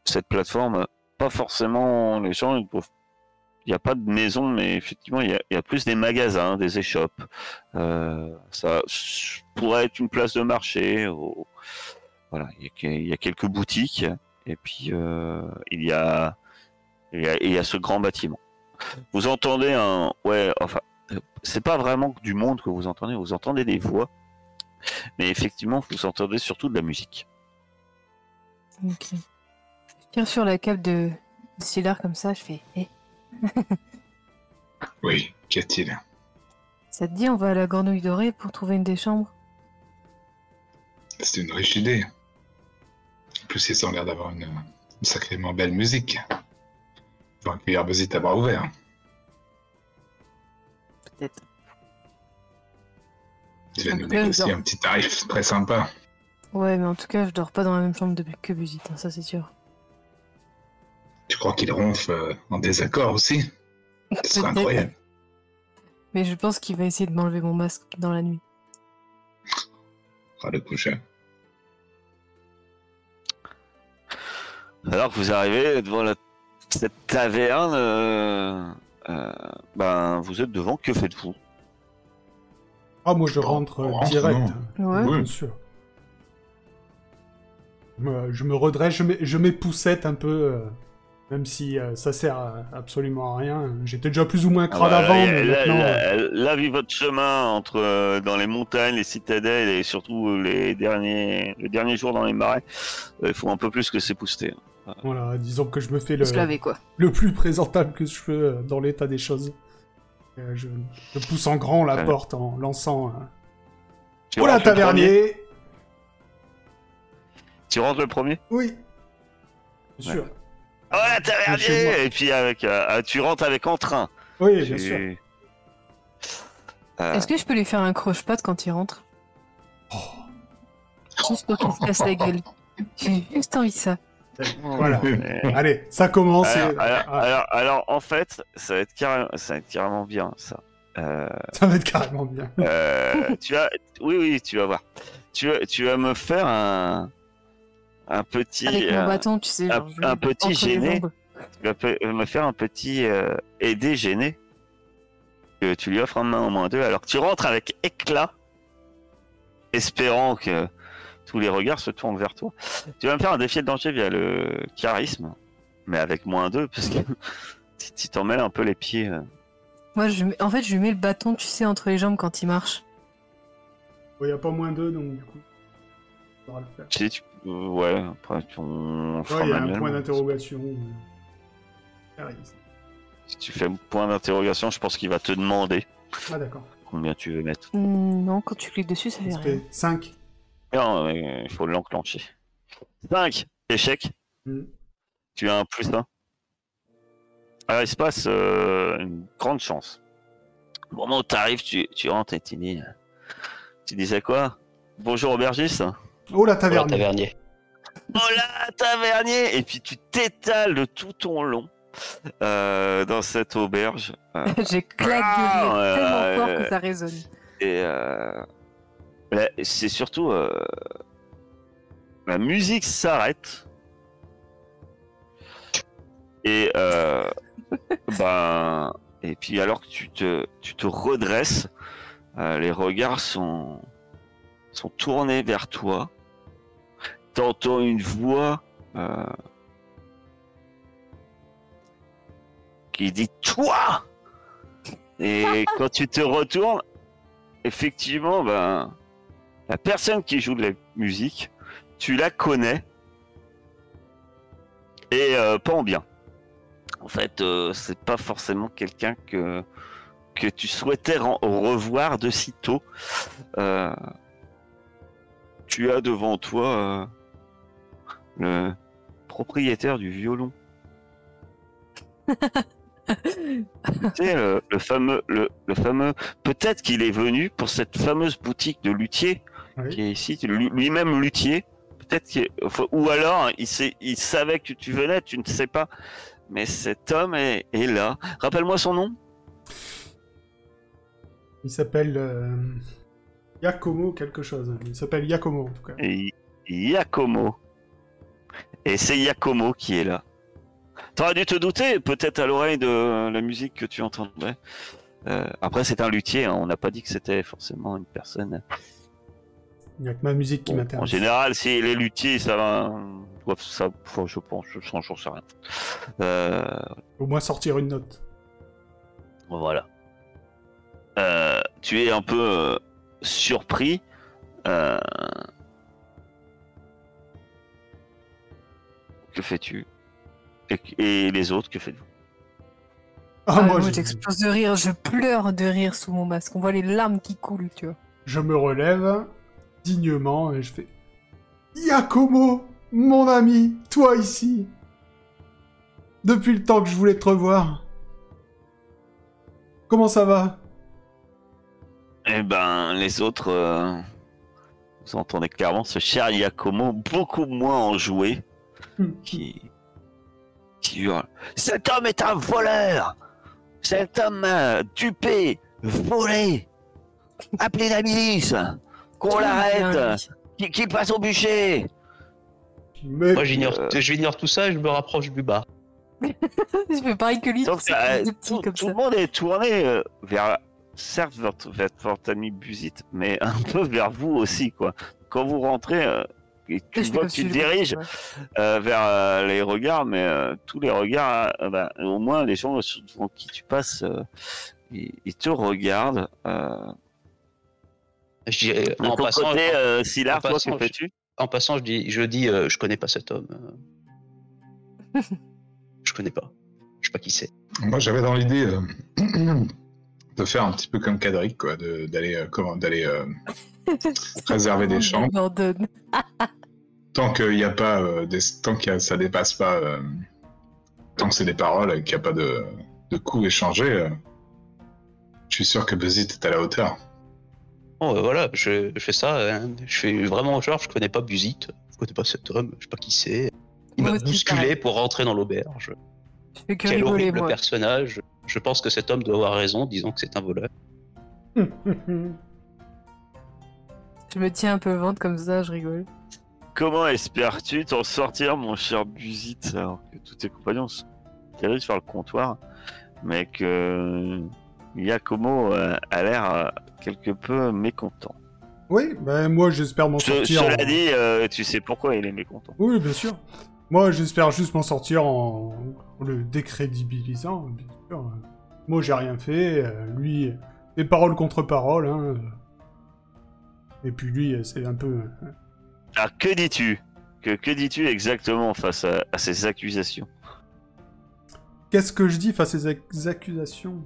cette plateforme, pas forcément les gens, ils peuvent- il n'y a pas de maison, mais effectivement, il y a, il y a plus des magasins, des échoppes. Euh, ça pourrait être une place de marché. Voilà, il y, a, que- il y a quelques boutiques, et puis euh, il y a, il y a, il y a ce grand bâtiment. Vous entendez un, ouais, enfin, c'est pas vraiment du monde que vous entendez, vous entendez des voix, mais effectivement, vous entendez surtout de la musique. Ok. Je tire sur la cape de, de Sylar comme ça, je fais Eh, *laughs* Oui, qu'y a-t-il? Ça te dit, on va à la grenouille dorée pour trouver une des chambres? C'est une riche idée. En plus, ils ont l'air d'avoir une, une sacrément belle musique. Faut accueillir Buzzit à bras ouverts. Peut-être. Tu vas nous négocier un petit tarif très sympa. Ouais, mais en tout cas, je dors pas dans la même chambre de- que Busit, hein, ça c'est sûr. Tu crois qu'il ronfle euh, en désaccord aussi? Ce serait Peut-être. incroyable. Mais je pense qu'il va essayer de m'enlever mon masque dans la nuit. Ah, le coucher. Alors que vous arrivez devant la- cette taverne, euh, ben, vous êtes devant, que faites-vous? Ah, moi je rentre euh, rentre, direct. Ouais. Oui. Bien sûr. Euh, je me redresse, je mets, je mets poussette un peu, euh, même si euh, ça sert à- absolument à rien. J'étais déjà plus ou moins crade Ah bah, avant, là, mais là, vu votre chemin entre euh, dans les montagnes, les citadelles et surtout les derniers, le dernier jour dans les marais, euh, il faut un peu plus que s'épouster. Voilà, disons que je me fais le, Se laver quoi. le plus présentable que je peux euh, dans l'état des choses. Euh, je, je pousse en grand la porte en lançant... euh, Tu Oh tavernier Tu rentres le premier? Oui Bien sûr. Oh la Chez moi. tavernier Et puis avec, euh, euh, tu rentres avec entrain. Oui, bien Tu- sûr. Euh, Est-ce que je peux lui faire un croche-patte quand il rentre? Oh. Juste pour qu'il se casse la gueule. J'ai juste envie de ça. Voilà. euh, *laughs* Allez, ça commence. alors, et- alors, ah, alors- alors, en fait, ça va être carrément, ça va être carrément bien ça. Euh, ça va être carrément bien. Euh, tu vas, oui, oui, tu vas voir. Tu, vas- tu vas me faire un, un petit, Avec mon euh, bâton, tu sais. un- petit gêné. tu vas me faire un petit euh, aidé gêné. Que tu lui offres un main au moins deux, alors que tu rentres avec éclat, espérant que tous les regards se tournent vers toi. Tu vas me faire un défi de danger via le charisme, mais avec moins deux, parce que *laughs* tu t'en mêles un peu les pieds. euh. Moi, je mets- en fait, je lui mets le bâton, tu sais, entre les jambes quand il marche. Il n'y a pas moins d'eux, donc du coup. on va le faire. Tu sais, tu- ouais, après, tu- on le fera Ouais, il y a un point d'interrogation. euh. Si tu fais point d'interrogation, je pense qu'il va te demander Ah, d'accord. combien tu veux mettre. Hmm, non, quand tu cliques dessus, ça fait rien. 5. Non, mais il faut l'enclencher. 5 échec. Hmm. Tu as un plus 1. Alors il se passe euh, une grande chance. Au moment où tu arrives, tu, tu rentres et tu dis. Tu disais quoi? Bonjour aubergiste. Oh la Voilà, taverne. tavernier. Oh là, tavernier Et puis tu t'étales de tout ton long euh, dans cette auberge. *laughs* Euh, J'ai claqué Ah, tellement fort que ça résonne. Et euh, la- c'est surtout euh, la musique s'arrête. Et euh, *laughs* ben et puis alors que tu te tu te redresses, euh, les regards sont sont tournés vers toi. T'entends une voix euh, qui dit toi. Et *laughs* quand tu te retournes, effectivement, ben, la personne qui joue de la musique, tu la connais. Et euh, pas en bien. En fait, euh, c'est pas forcément quelqu'un que, que tu souhaitais revoir de sitôt. Euh, tu as devant toi le propriétaire du violon. *laughs* tu sais, le, le fameux, le, le fameux. Peut-être qu'il est venu pour cette fameuse boutique de luthier Oui. qui est ici, lui- lui-même luthier. Peut-être ou alors il, sait, il savait que tu venais, tu ne sais pas. Mais cet homme est, est là. Rappelle-moi son nom. Il s'appelle euh, Yakomo quelque chose. Il s'appelle Yakomo en tout cas. Et Yakomo. Et c'est Yakomo qui est là. T'aurais dû te douter, peut-être à l'oreille de la musique que tu entendrais. Euh, après, c'est un luthier, hein, on n'a pas dit que c'était forcément une personne. Il n'y a que ma musique qui Bon, en m'intéresse. général, si les luthiers, ça va. Ça, je pense, je sens, j'en sais rien. Euh, Au moins sortir une note. Voilà. Euh, tu es un peu euh, surpris. euh, Que fais-tu? Et, et les autres, que faites-vous? Ah, Ah, moi, moi, je, j'explose de rire, je pleure de rire sous mon masque. On voit les larmes qui coulent, tu vois. je me relève dignement et je fais Yakomo, mon ami, toi ici. Depuis le temps que je voulais te revoir. Comment ça va? Eh ben, les autres, euh, vous entendez clairement ce cher Yakomo, beaucoup moins enjoué, *laughs* qui, qui hurle. Cet homme est un voleur Cet homme m'a dupé, volé Appelez la milice Qu'on l'arrête qu'il passe au bûcher Mais Moi, j'ignore euh, j'ignore tout ça et je me rapproche du lui. *laughs* je fais pareil que lui, euh, petit tout, comme tout ça. le monde est tourné euh, vers, certes, votre, vers votre ami Busit, mais *laughs* un peu vers vous aussi, quoi. Quand vous rentrez, euh, et tu vois que tu te diriges euh, vers euh, les regards, mais euh, tous les regards, euh, bah, au moins les gens devant qui tu passes, euh, ils, ils te regardent. Euh, Je dirais, de en passant, côté, euh, Sylar, en toi, passant, que fais-tu? en passant, je dis, je dis, euh, je connais pas cet homme. *laughs* je connais pas. Je sais pas qui c'est. Moi, j'avais dans l'idée euh, *clears throat* de faire un petit peu comme Cadric, quoi, de- d'aller euh, comment- d'aller euh, *laughs* réserver des abandonne. *laughs* Tant qu'il n'y a pas, euh, des, tant que ça dépasse pas, euh, tant que c'est des paroles et qu'il n'y a pas de, de coups échangés, euh, je suis sûr que Buzzit est à la hauteur. Bon, euh, voilà, je, je fais ça. hein. Je fais vraiment genre, je connais pas Busit, je connais pas cet homme, je sais pas qui c'est. Il m'a bousculé pour rentrer dans l'auberge. Je fais que Quel rigoler, horrible moi. personnage. Je pense que cet homme doit avoir raison, disant que c'est un voleur. *laughs* Je me tiens un peu ventre comme ça, je rigole. Comment espères-tu t'en sortir, mon cher Busit, alors que tous tes compagnons se dirigent vers le comptoir, mais que Yakomo euh, a l'air euh, quelque peu mécontent. Oui, ben moi j'espère m'en Ce- sortir. cela en- dit, euh, tu sais pourquoi il est mécontent. Oui, bien sûr. Moi j'espère juste m'en sortir en... en le décrédibilisant, bien sûr. Moi j'ai rien fait, euh, lui, des paroles contre paroles. Hein. Et puis lui, c'est un peu. Alors que dis-tu? Que, que dis-tu exactement face à, à ces accusations? Qu'est-ce que je dis face à ces ac- accusations?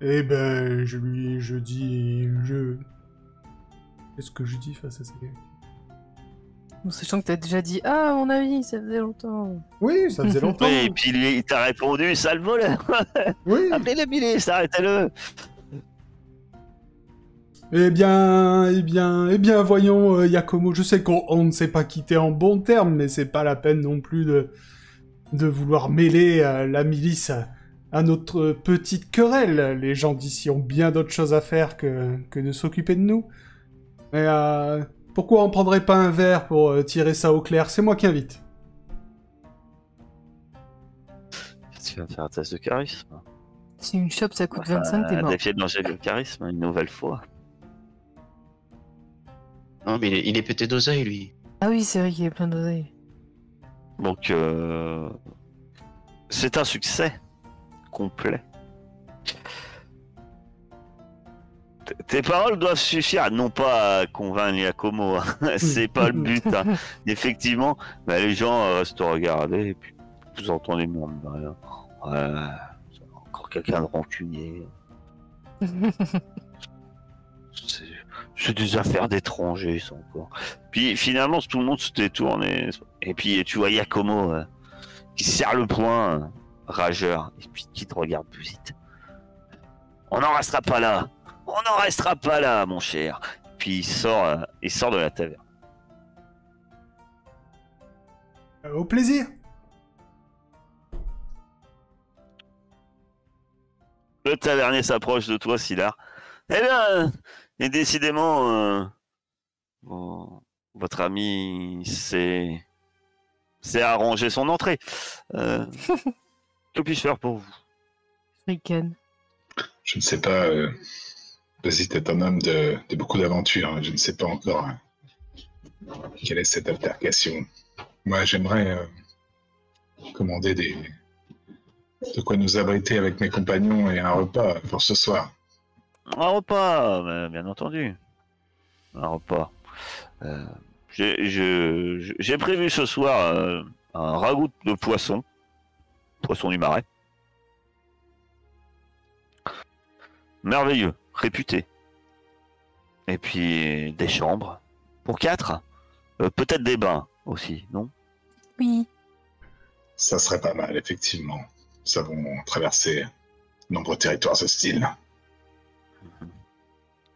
Eh ben, je lui, je dis, je. Qu'est-ce que je dis face à ces En sachant que t'as déjà dit Ah, mon ami, ça faisait longtemps. Oui, ça faisait *laughs* longtemps. Oui, et puis lui, il t'a répondu, sale voleur Oui. *laughs* Appelez la milice, arrêtez-le Eh bien, eh bien, eh bien, voyons, euh, Yakomo, je sais qu'on on ne s'est pas quitté en bons termes, mais c'est pas la peine non plus de, de vouloir mêler euh, la milice à notre petite querelle. Les gens d'ici ont bien d'autres choses à faire que, que de s'occuper de nous. Mais euh, pourquoi on prendrait pas un verre pour euh, tirer ça au clair? C'est moi qui invite. Tu vas faire un test de charisme. Si une chope ça coûte Enfin, 25, t'es mort. Défier de danger le charisme une nouvelle fois. Non, mais il est, il est pété d'oseille, lui. Ah oui, c'est vrai qu'il a plein d'oseilles. Donc, euh, c'est un succès complet. T- Tes paroles doivent suffire, non pas à convaincre Yakomo, hein. *laughs* c'est pas le but. hein. *laughs* Effectivement, bah, les gens euh, restent regarder et puis vous entendez mon derrière. Ouais, encore quelqu'un de rancunier. *laughs* C'est- des affaires d'étrangers, ça encore. Puis finalement, tout le monde se détourne et, et puis tu vois Yakomo euh, qui serre le poing, euh, rageur, et puis qui te regarde plus vite. On n'en restera pas là. On n'en restera pas là, mon cher. Puis il sort, euh, il sort de la taverne. Euh, au plaisir. Le tavernier s'approche de toi, Silar. Eh bien, et décidément, euh, vo- votre ami s'est s'est arrangé son entrée. Euh, *laughs* que puis-je faire pour vous Riken. Je ne sais pas. Euh... Est un homme de, de beaucoup d'aventures. hein. Je ne sais pas encore hein, quelle est cette altercation. Moi, j'aimerais euh, commander des. de quoi nous abriter avec mes compagnons et un repas pour ce soir. Un repas, mais bien entendu. Un repas. Euh, j'ai- je- je- J'ai prévu ce soir euh, un ragoût de poisson. Poisson du marais. Merveilleux, réputé. Et puis des chambres. Pour quatre. Euh, Peut-être des bains aussi, non? Oui. Ça serait pas mal, effectivement. Nous avons traversé nombreux territoires hostiles.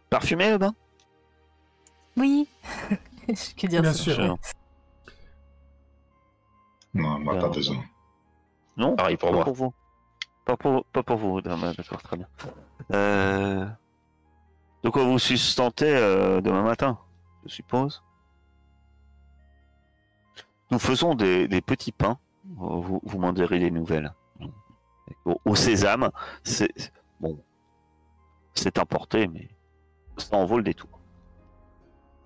Parfumé le bain? Oui. *laughs* Je dire Bien ça. sûr. Non, moi, Alors, pas besoin. Non Pareil pour pas moi. Pour vous. Pas pour, pas pour vous, d'accord, très bien. Euh... De quoi vous sustentez euh, demain matin, je suppose? Nous faisons des, des petits pains, vous, vous m'en direz les nouvelles. Au, au sésame, c'est... Bon, c'est importé, mais ça en vaut le détour.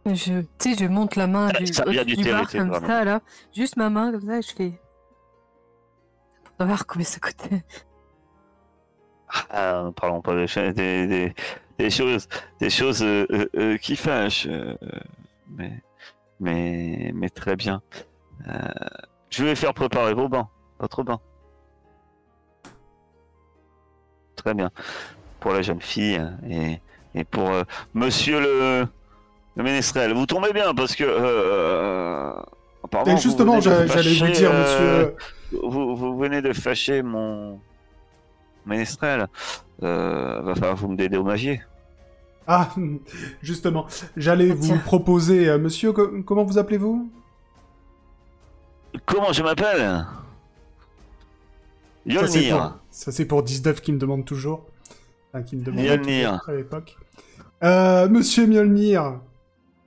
Je, tu sais, je monte la main Ça- du, ça vient du du bar comme vraiment. ça, là. Juste ma main, comme ça, et je fais... Savoir combien ça coûtait. Ah, parlons pas des, des, choses, des choses euh, euh, euh, qui fâchent, mais, mais, mais très bien. Je vais faire préparer vos bains, votre bain. Très bien. Pour la jeune fille et, et pour Monsieur le, le ménestrel. Vous tombez bien parce que apparemment, justement, j'allais vous dire, euh, monsieur. vous, vous venez de fâcher mon ménestrel. Euh, va falloir vous me dédommagiez. Ah, justement, j'allais Ah, vous tiens. proposer, euh, monsieur, co- comment vous appelez-vous? Comment je m'appelle? Ça, c'est Yolnir. pour, ça, c'est pour 19 qui me demande toujours. Enfin, qui me demande Mjolnir. à l'époque. Euh, monsieur Mjolnir,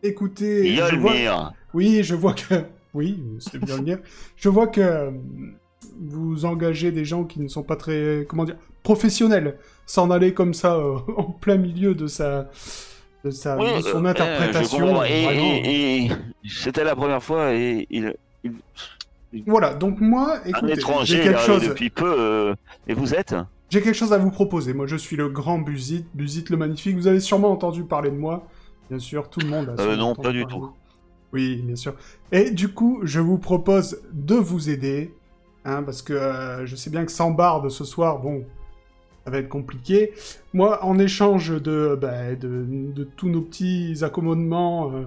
écoutez, je vois... Yolnir. Oui, je vois que... Oui, monsieur Mjolnir. je vois que euh, vous engagez des gens qui ne sont pas très, comment dire, professionnels. S'en aller comme ça euh, *laughs* en plein milieu de sa... De, sa, Oui, de son euh, interprétation. Et, et- et c'était la première fois et il, il- Voilà, donc moi, un écoutez, étranger j'ai il est quelque chose... depuis peu. euh, et vous êtes? J'ai quelque chose à vous proposer. Moi, je suis le grand Busit, Busit le Magnifique. Vous avez sûrement entendu parler de moi. Bien sûr, tout le monde a Euh, non, pas du tout. Oui, bien sûr. Et du coup, je vous propose de vous aider. Hein, parce que euh, je sais bien que sans barde ce soir, bon, ça va être compliqué. Moi, en échange de, bah, de, tous nos petits accommodements euh,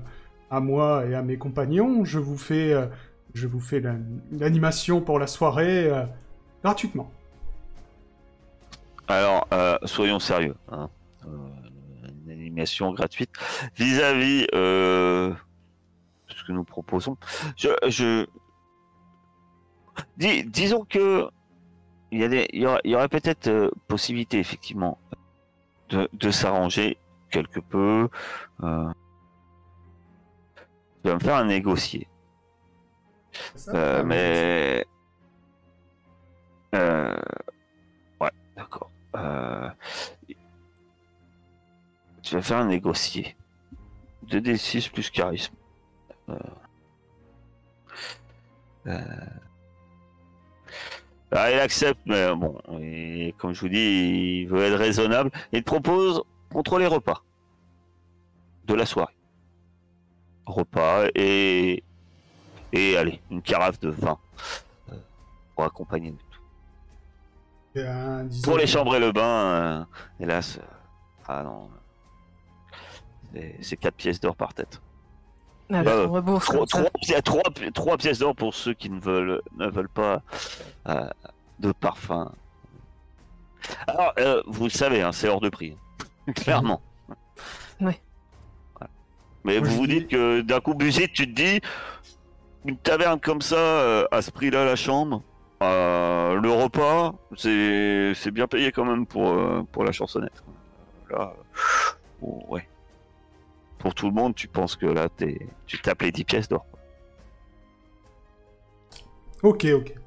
à moi et à mes compagnons, je vous fais, euh, fais la- l'animation pour la soirée gratuitement. Alors, soyons sérieux. hein. Une animation gratuite vis-à-vis ce que nous proposons. Je, je... Dis- disons que il y, a des, il y aura- il y aurait peut-être euh, possibilité, effectivement, de, de s'arranger quelque peu. Euh... Vas me faire un négocier. Ça Euh, mais. Euh... Ouais, d'accord. Tu vas faire un négocier. 2d6 plus charisme. Euh... Euh... Ah, il accepte, mais bon, et comme je vous dis, il veut être raisonnable. Il propose contre les repas de la soirée. Repas et et allez, une carafe de vin euh, pour accompagner le tout. Pour les chambres et le bain, euh, hélas, euh, ah non, c'est- c'est 4 pièces d'or par tête. Allez, Bah, rembourse Trois, pièces d'or pour ceux qui ne veulent, ne veulent pas euh, de parfum. Alors, euh, vous le savez, hein, c'est hors de prix, *laughs* clairement. Ouais. Ouais. Mais Moi, vous vous dis- dites que d'un coup, Brigitte, tu te dis, une taverne comme ça, euh, à ce prix-là, la chambre, euh, le repas, c'est c'est bien payé quand même pour, euh, pour la chansonnette. Là, euh, oh, ouais. Pour tout le monde, tu penses que là, t'es- tu tapes les 10 pièces d'or. Ok, ok. De toute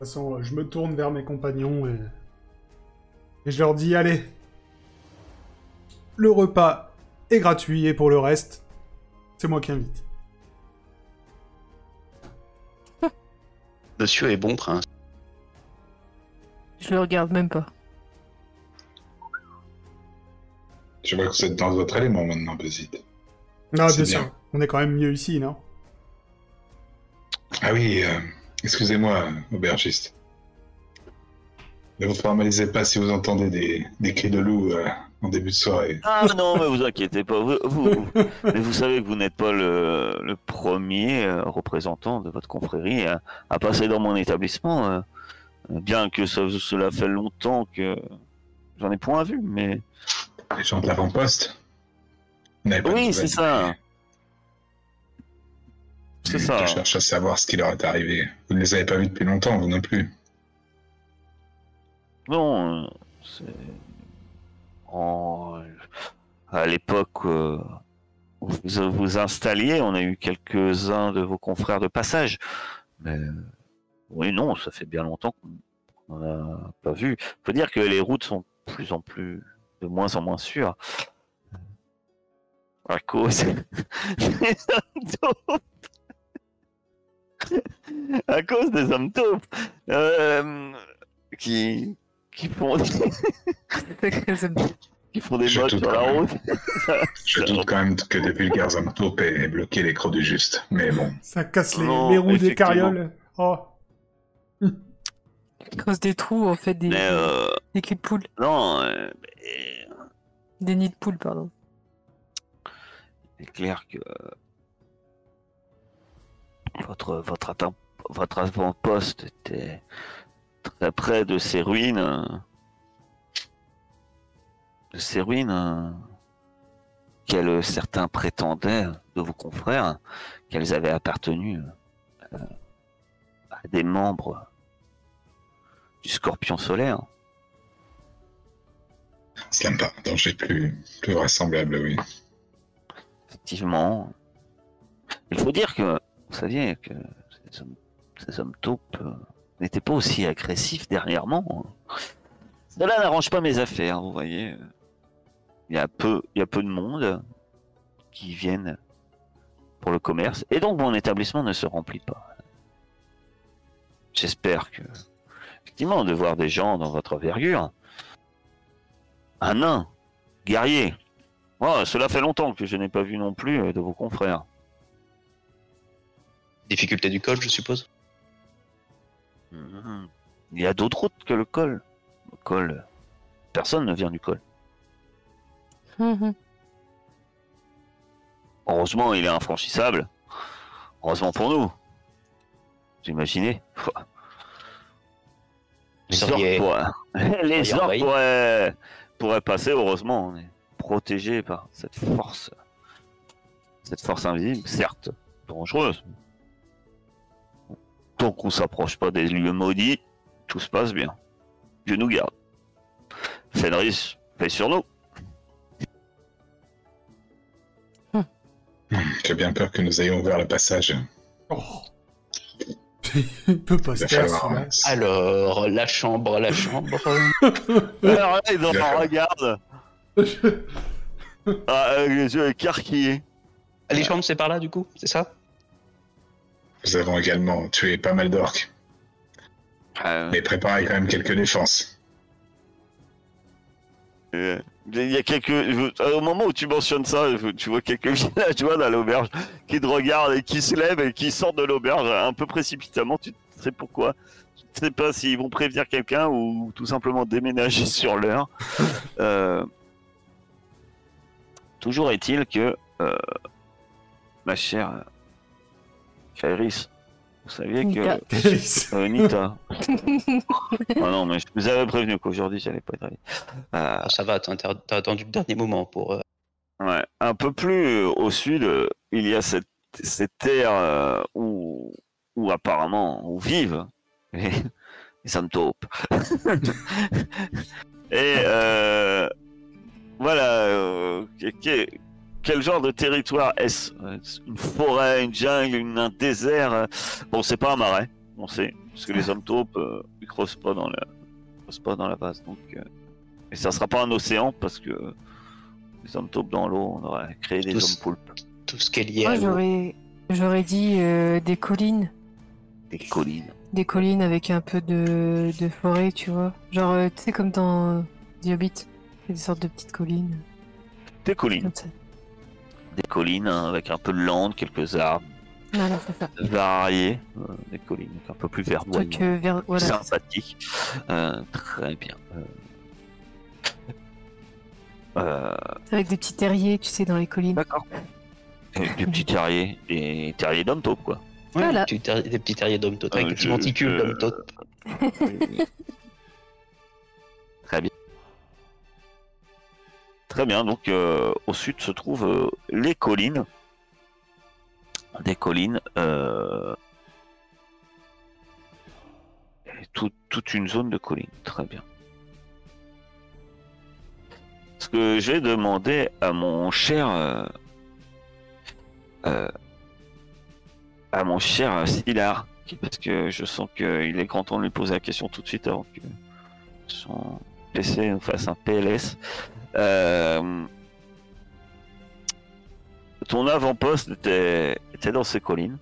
façon, euh, je me tourne vers mes compagnons et, et je leur dis allez, le repas est gratuit et pour le reste, c'est moi qui invite. Monsieur est bon prince. Je le regarde même pas. Je vois que vous êtes dans votre élément maintenant, Bézite. Non, C'est bien bien. sûr, on est quand même mieux ici, non? Ah oui, euh, excusez-moi, aubergiste. Ne vous formalisez pas si vous entendez des, des cris de loup euh, en début de soirée. Ah non, mais vous inquiétez pas. Vous, vous- *laughs* mais vous savez que vous n'êtes pas le, le premier euh, représentant de votre confrérie à, à passer dans mon établissement. euh, bien que ça, cela fait longtemps que j'en ai point vu, mais Les gens de l'avant-poste oui, c'est ça. C'est ça. Je cherche à savoir ce qui leur est arrivé. Vous ne les avez pas vus depuis longtemps, vous non plus. Non, euh, c'est en- à l'époque euh, où vous vous installiez, on a eu quelques-uns de vos confrères de passage. Mais euh, oui, non, ça fait bien longtemps qu'on n'a pas vu. Faut dire que les routes sont de plus en plus, de moins en moins sûres. À cause des hommes taupes. À cause des hommes taupes. Euh, qui, qui font qui font des modes sur la route. Je Ça- doute quand même que de vulgaires hommes taupes aient bloqué les crocs du juste. Mais bon, Ça casse les, Non, les roues des carrioles. Oh, À cause des trous, en fait, des, Mais euh, des culs de poule. non, euh, mais Des nids de poule, pardon. c'est clair que euh, votre votre atteint- votre avant-poste était très près de ces ruines, de ces ruines euh, qu'elles certains prétendaient de vos confrères qu'elles avaient appartenu à des membres du Scorpion solaire. cela me paraît un danger plus, plus vraisemblable, oui. Effectivement. Il faut dire que, vous saviez que ces hommes, ces hommes taupes euh, n'étaient pas aussi agressifs dernièrement. Cela n'arrange pas mes affaires, vous voyez. Il y a peu, il y a peu de monde qui viennent pour le commerce, et donc mon établissement ne se remplit pas. J'espère que, effectivement, de voir des gens dans votre envergure, un nain, guerrier, Oh, cela fait longtemps que je n'ai pas vu non plus euh, de vos confrères. Difficulté du col, je suppose. Mhm. Il y a d'autres routes que le col. Le col, personne ne vient du col. Mhm. Heureusement, il est infranchissable. Heureusement pour nous. Vous imaginez? Les orques. *laughs* Les orques pourraient... pourraient passer, heureusement. On est protégé par cette force. Cette force invisible, certes, dangereuse. tant qu'on s'approche pas des lieux maudits, tout se passe bien. Dieu nous garde. Fenris, veille sur nous. J'ai bien peur que nous ayons ouvert le passage. Oh. Il peut pas se celui-là. Alors, la chambre, la chambre. *laughs* Alors là, ils en regardent. Ah, avec les yeux écarquillés. Les chambres, c'est par là, du coup C'est ça? Nous avons également tué pas mal d'orques, Euh, mais préparé quand même quelques défenses. euh, Il y a quelques. je- Au moment où tu mentionnes ça, je- tu vois quelques *laughs* villageois dans l'auberge qui te regardent et qui se lèvent et qui sortent de l'auberge un peu précipitamment. Tu sais pourquoi? Tu ne sais pas s'ils vont prévenir quelqu'un ou tout simplement déménager *laughs* sur l'heure. Euh, Toujours est-il que, euh, ma chère Kairis, vous saviez que. *laughs* Euh, Nita. Ah non, mais je vous avais prévenu qu'aujourd'hui j'allais pas être. Euh, Ah, Ça va, t'as attendu le dernier moment pour. euh, Ouais, un peu plus euh, au sud, euh, il y a cette, cette terre euh, où, où apparemment où vivent les, taupes. *laughs* Et euh, voilà, euh, quel genre de territoire est-ce? Une forêt, une jungle, une- un désert? Bon, c'est pas un marais, on sait, parce que les hommes taupes, euh, ils creusent pas dans la, pas dans la base, donc. euh, et ça sera pas un océan parce que les hommes taupes dans l'eau, on aurait créé des hommes poulpes, tout ce lié Moi, à l'eau. j'aurais, j'aurais dit euh, des collines. des collines. Des collines avec un peu de, de forêt, tu vois. Genre, euh, tu sais, comme dans The Hobbit. Il y a des sortes de petites collines. Des collines. Comme ça. Des collines hein, avec un peu de lande, quelques arbres Voilà, c'est ça. variés. euh, des collines un peu plus verdoyantes. Euh, vert. Voilà. sympathique. Euh, très bien. Euh, euh, Avec des petits terriers, tu sais, dans les collines. D'accord. Des petits terriers, des terriers d'hommes taupes, quoi. Ouais, Voilà. des petits terri- des petits terriers d'hommes taupe, avec des petits monticules taupe. *laughs* Très bien. Très bien, donc euh, au sud se trouvent euh, les collines. Des collines. euh, toute une zone de collines. Très bien. Ce que j'ai demandé à mon cher. à mon cher Silar, parce que je sens qu'il est grand temps de lui poser la question tout de suite avant que son PC nous fasse un PLS. Ton avant-poste était, était dans ces collines.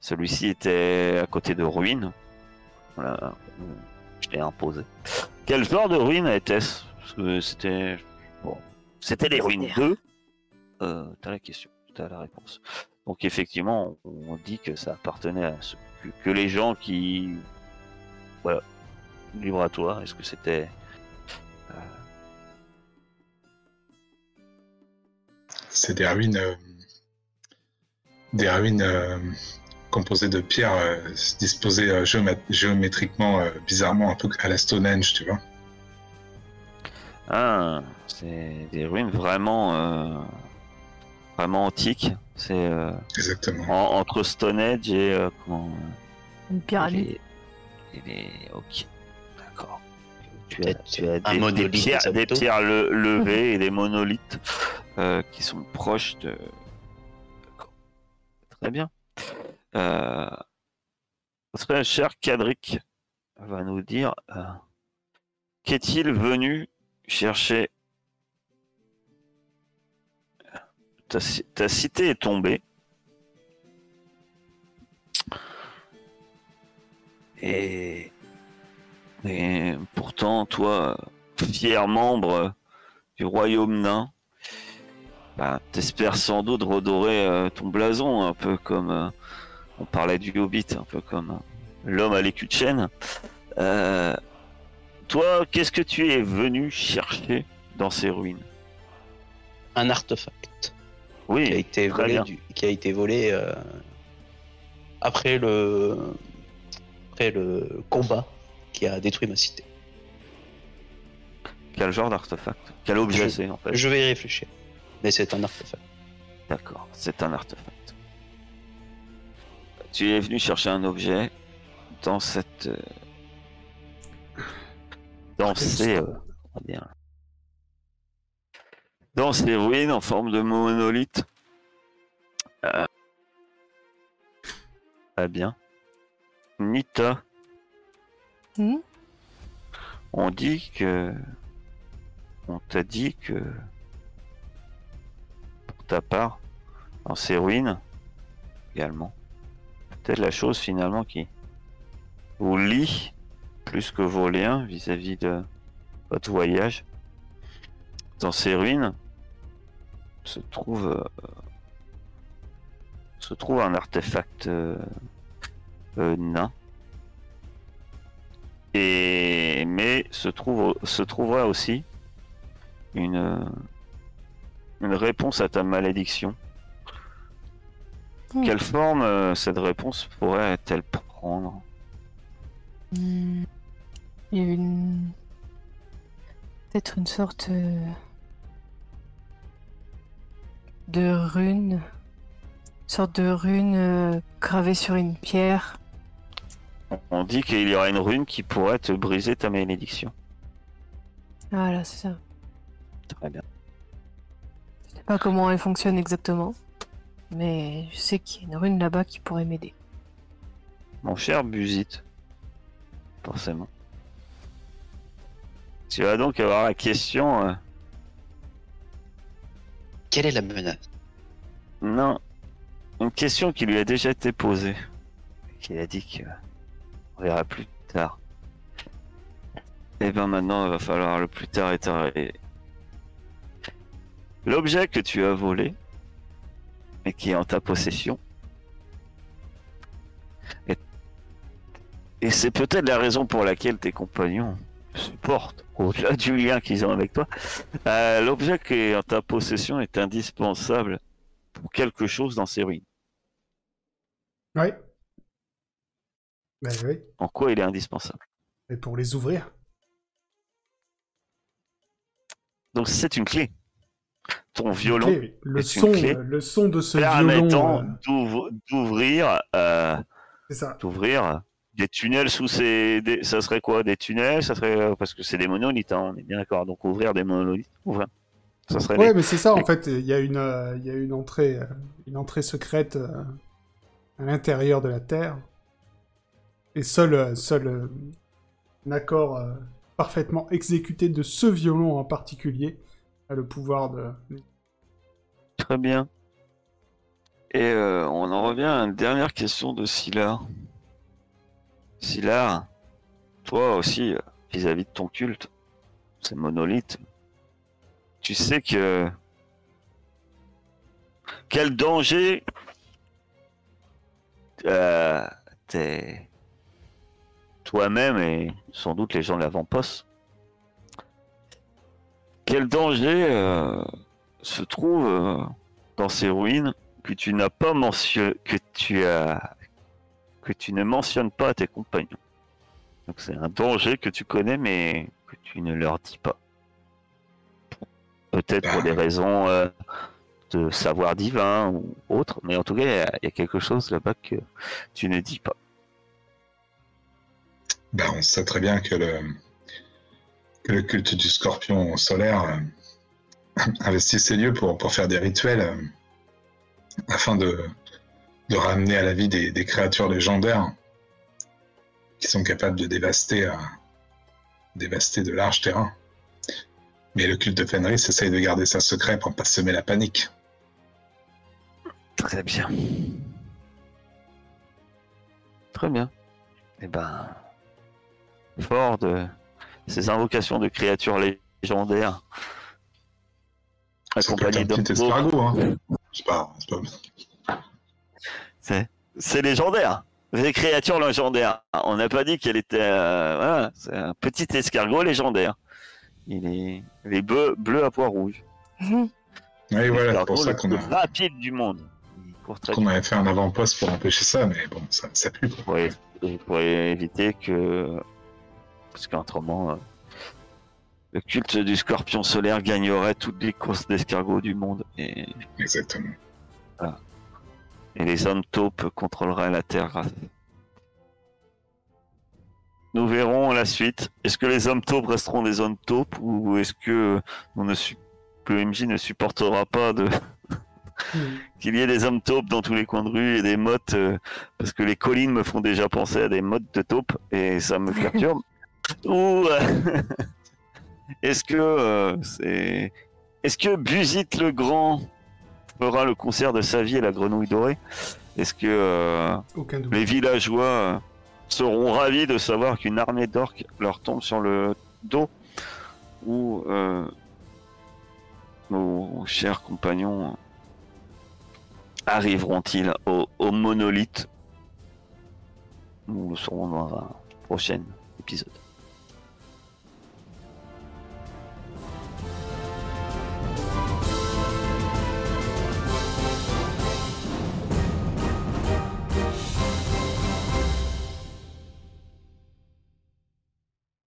Celui-ci était à côté de ruines. Voilà, je l'ai imposé. Quel genre de ruines était-ce? C'était. Bon, c'était des ruines 2. Euh, t'as la question, t'as la réponse. Donc effectivement, on dit que ça appartenait à ce, que les gens qui. Voilà. Libre à toi. Est-ce que c'était. euh, C'est des ruines, euh, des ruines euh, composées de pierres euh, disposées euh, géomé- géométriquement euh, bizarrement un peu à la Stonehenge, tu vois. Ah, c'est des ruines vraiment. euh, vraiment antiques. C'est euh, Exactement. en- entre Stonehenge et. euh, comment. Une pyramide. Et les, et les- Ok, d'accord. Tu as, Peut-être tu as un des, pierres, des pierres le- levées et des monolithes euh, qui sont proches de. Très bien. Euh, cher Cadric va nous dire euh, qu'est-il venu chercher? Ta, ta cité est tombée. Et, et pourtant, toi, fier membre du royaume nain, bah, t'espères sans doute redorer euh, ton blason, un peu comme euh, on parlait du Hobbit, un peu comme euh, l'homme à l'écu de chêne. Toi, qu'est-ce que tu es venu chercher dans ces ruines? Un artefact Oui, qui a été volé, du- qui a été volé après le après le combat qui a détruit ma cité. Quel genre d'artefact? Quel objet Je- c'est en fait? Je vais y réfléchir, mais c'est un artefact. D'accord, c'est un artefact. Tu es venu chercher un objet dans cette. euh, Dans ces. euh, dire, Dans ces ruines en forme de monolithe. Euh, Très bien. Nita, Hmm? On dit que. On t'a dit que. Pour ta part, dans ces ruines, également. Peut-être la chose finalement qui vous lie plus que vos liens vis-à-vis de votre voyage. Dans ces ruines se trouve euh, se trouve un artefact euh, euh, nain. Et mais se trouve se trouvera aussi une une réponse à ta malédiction. Hmm. Quelle forme euh, cette réponse pourrait-elle prendre? Hmm. Une. Peut-être une sorte. euh, de rune. Une sorte de rune euh, gravée sur une pierre. On dit qu'il y aura une rune qui pourrait te briser ta malédiction. Voilà, c'est ça. Très bien. Je sais pas comment elle fonctionne exactement. Mais je sais qu'il y a une rune là-bas qui pourrait m'aider. Mon cher Busit, forcément. Tu vas donc avoir la question. euh, Quelle est la menace? Non, une question qui lui a déjà été posée. Qu'il a dit que verra plus tard. Et ben maintenant, il va falloir le plus tard arrivé. L'objet que tu as volé et qui est en ta possession. Et, et c'est peut-être la raison pour laquelle tes compagnons supportent, au-delà du lien qu'ils ont avec toi, euh, l'objet qui est en ta possession est indispensable pour quelque chose dans ces ruines. Ouais. Ben oui. En quoi il est indispensable? Et pour les ouvrir. Donc c'est une clé. Ton violon Ok, Le est une son, clé le son de ce permettant violon. euh, d'ouvrir euh, d'ouvrir des tunnels sous ces des- ça serait quoi? Des tunnels? Ça serait euh, parce que c'est des monolithes hein, on est bien d'accord donc ouvrir des monolithes ouvrir ça serait Ouais, mais c'est ça en fait. Il y a une, euh, il y a une entrée, euh, une entrée secrète euh, à l'intérieur de la Terre. Et seul, euh, seul euh, un accord euh, parfaitement exécuté de ce violon en particulier a le pouvoir de. très bien et on en revient à une dernière question de Sylar Sylar toi aussi vis-à-vis de ton culte ces monolithes tu sais que quel danger euh, t'es toi-même et sans doute les gens de l'avant-poste. Quel danger euh, se trouve euh, dans ces ruines que tu n'as pas mentionné que tu que tu ne mentionnes pas à tes compagnons. C'est un danger que tu connais mais que tu ne leur dis pas. Peut-être pour des raisons euh, de savoir divin ou autre mais en tout cas il y, a quelque chose là-bas que tu ne dis pas Ben, on sait très bien que le, culte du scorpion solaire euh, *clears throat* investit ces lieux pour, faire des rituels euh, afin de, ramener à la vie des, créatures légendaires qui sont capables de dévaster, euh, dévaster de larges terrains. Mais le culte de Fenris essaye de garder ça secret pour ne pas semer la panique. Très bien. Très bien. Eh ben, fort de ces invocations de créatures légendaires, accompagnées un d'un petit escargot, hein. C'est pas, c'est pas- légendaire. Des créatures légendaires. On n'a pas dit qu'elle était. euh, voilà, c'est un petit escargot légendaire. Il est, il est bleu, bleu à pois rouge. Mhm. Oui, voilà, c'est pour ça qu'on a, rapide du monde. Qu'on avait fait un avant-poste pour empêcher ça, mais bon, ça, ça pue. pour, pour éviter que. Parce qu'autrement, euh, le culte du scorpion solaire gagnerait toutes les courses d'escargots du monde. Et Exactement. et les hommes taupes contrôleraient la Terre grâce. Nous verrons la suite. Est-ce que les hommes taupes resteront des hommes taupes ou est-ce que on ne su- le MJ ne supportera pas de *laughs* qu'il y ait des hommes taupes dans tous les coins de rue et des mottes euh, parce que les collines me font déjà penser à des mottes de taupes et ça me *laughs* perturbe. Ou euh, *laughs* est-ce que euh, c'est est-ce que Busit le Grand fera le concert de sa vie à la Grenouille Dorée? Est-ce que euh, les villageois euh, seront ravis de savoir qu'une armée d'orques leur tombe sur le dos? Ou euh, nos chers compagnons arriveront-ils au, au monolithe? Nous le saurons dans un prochain épisode.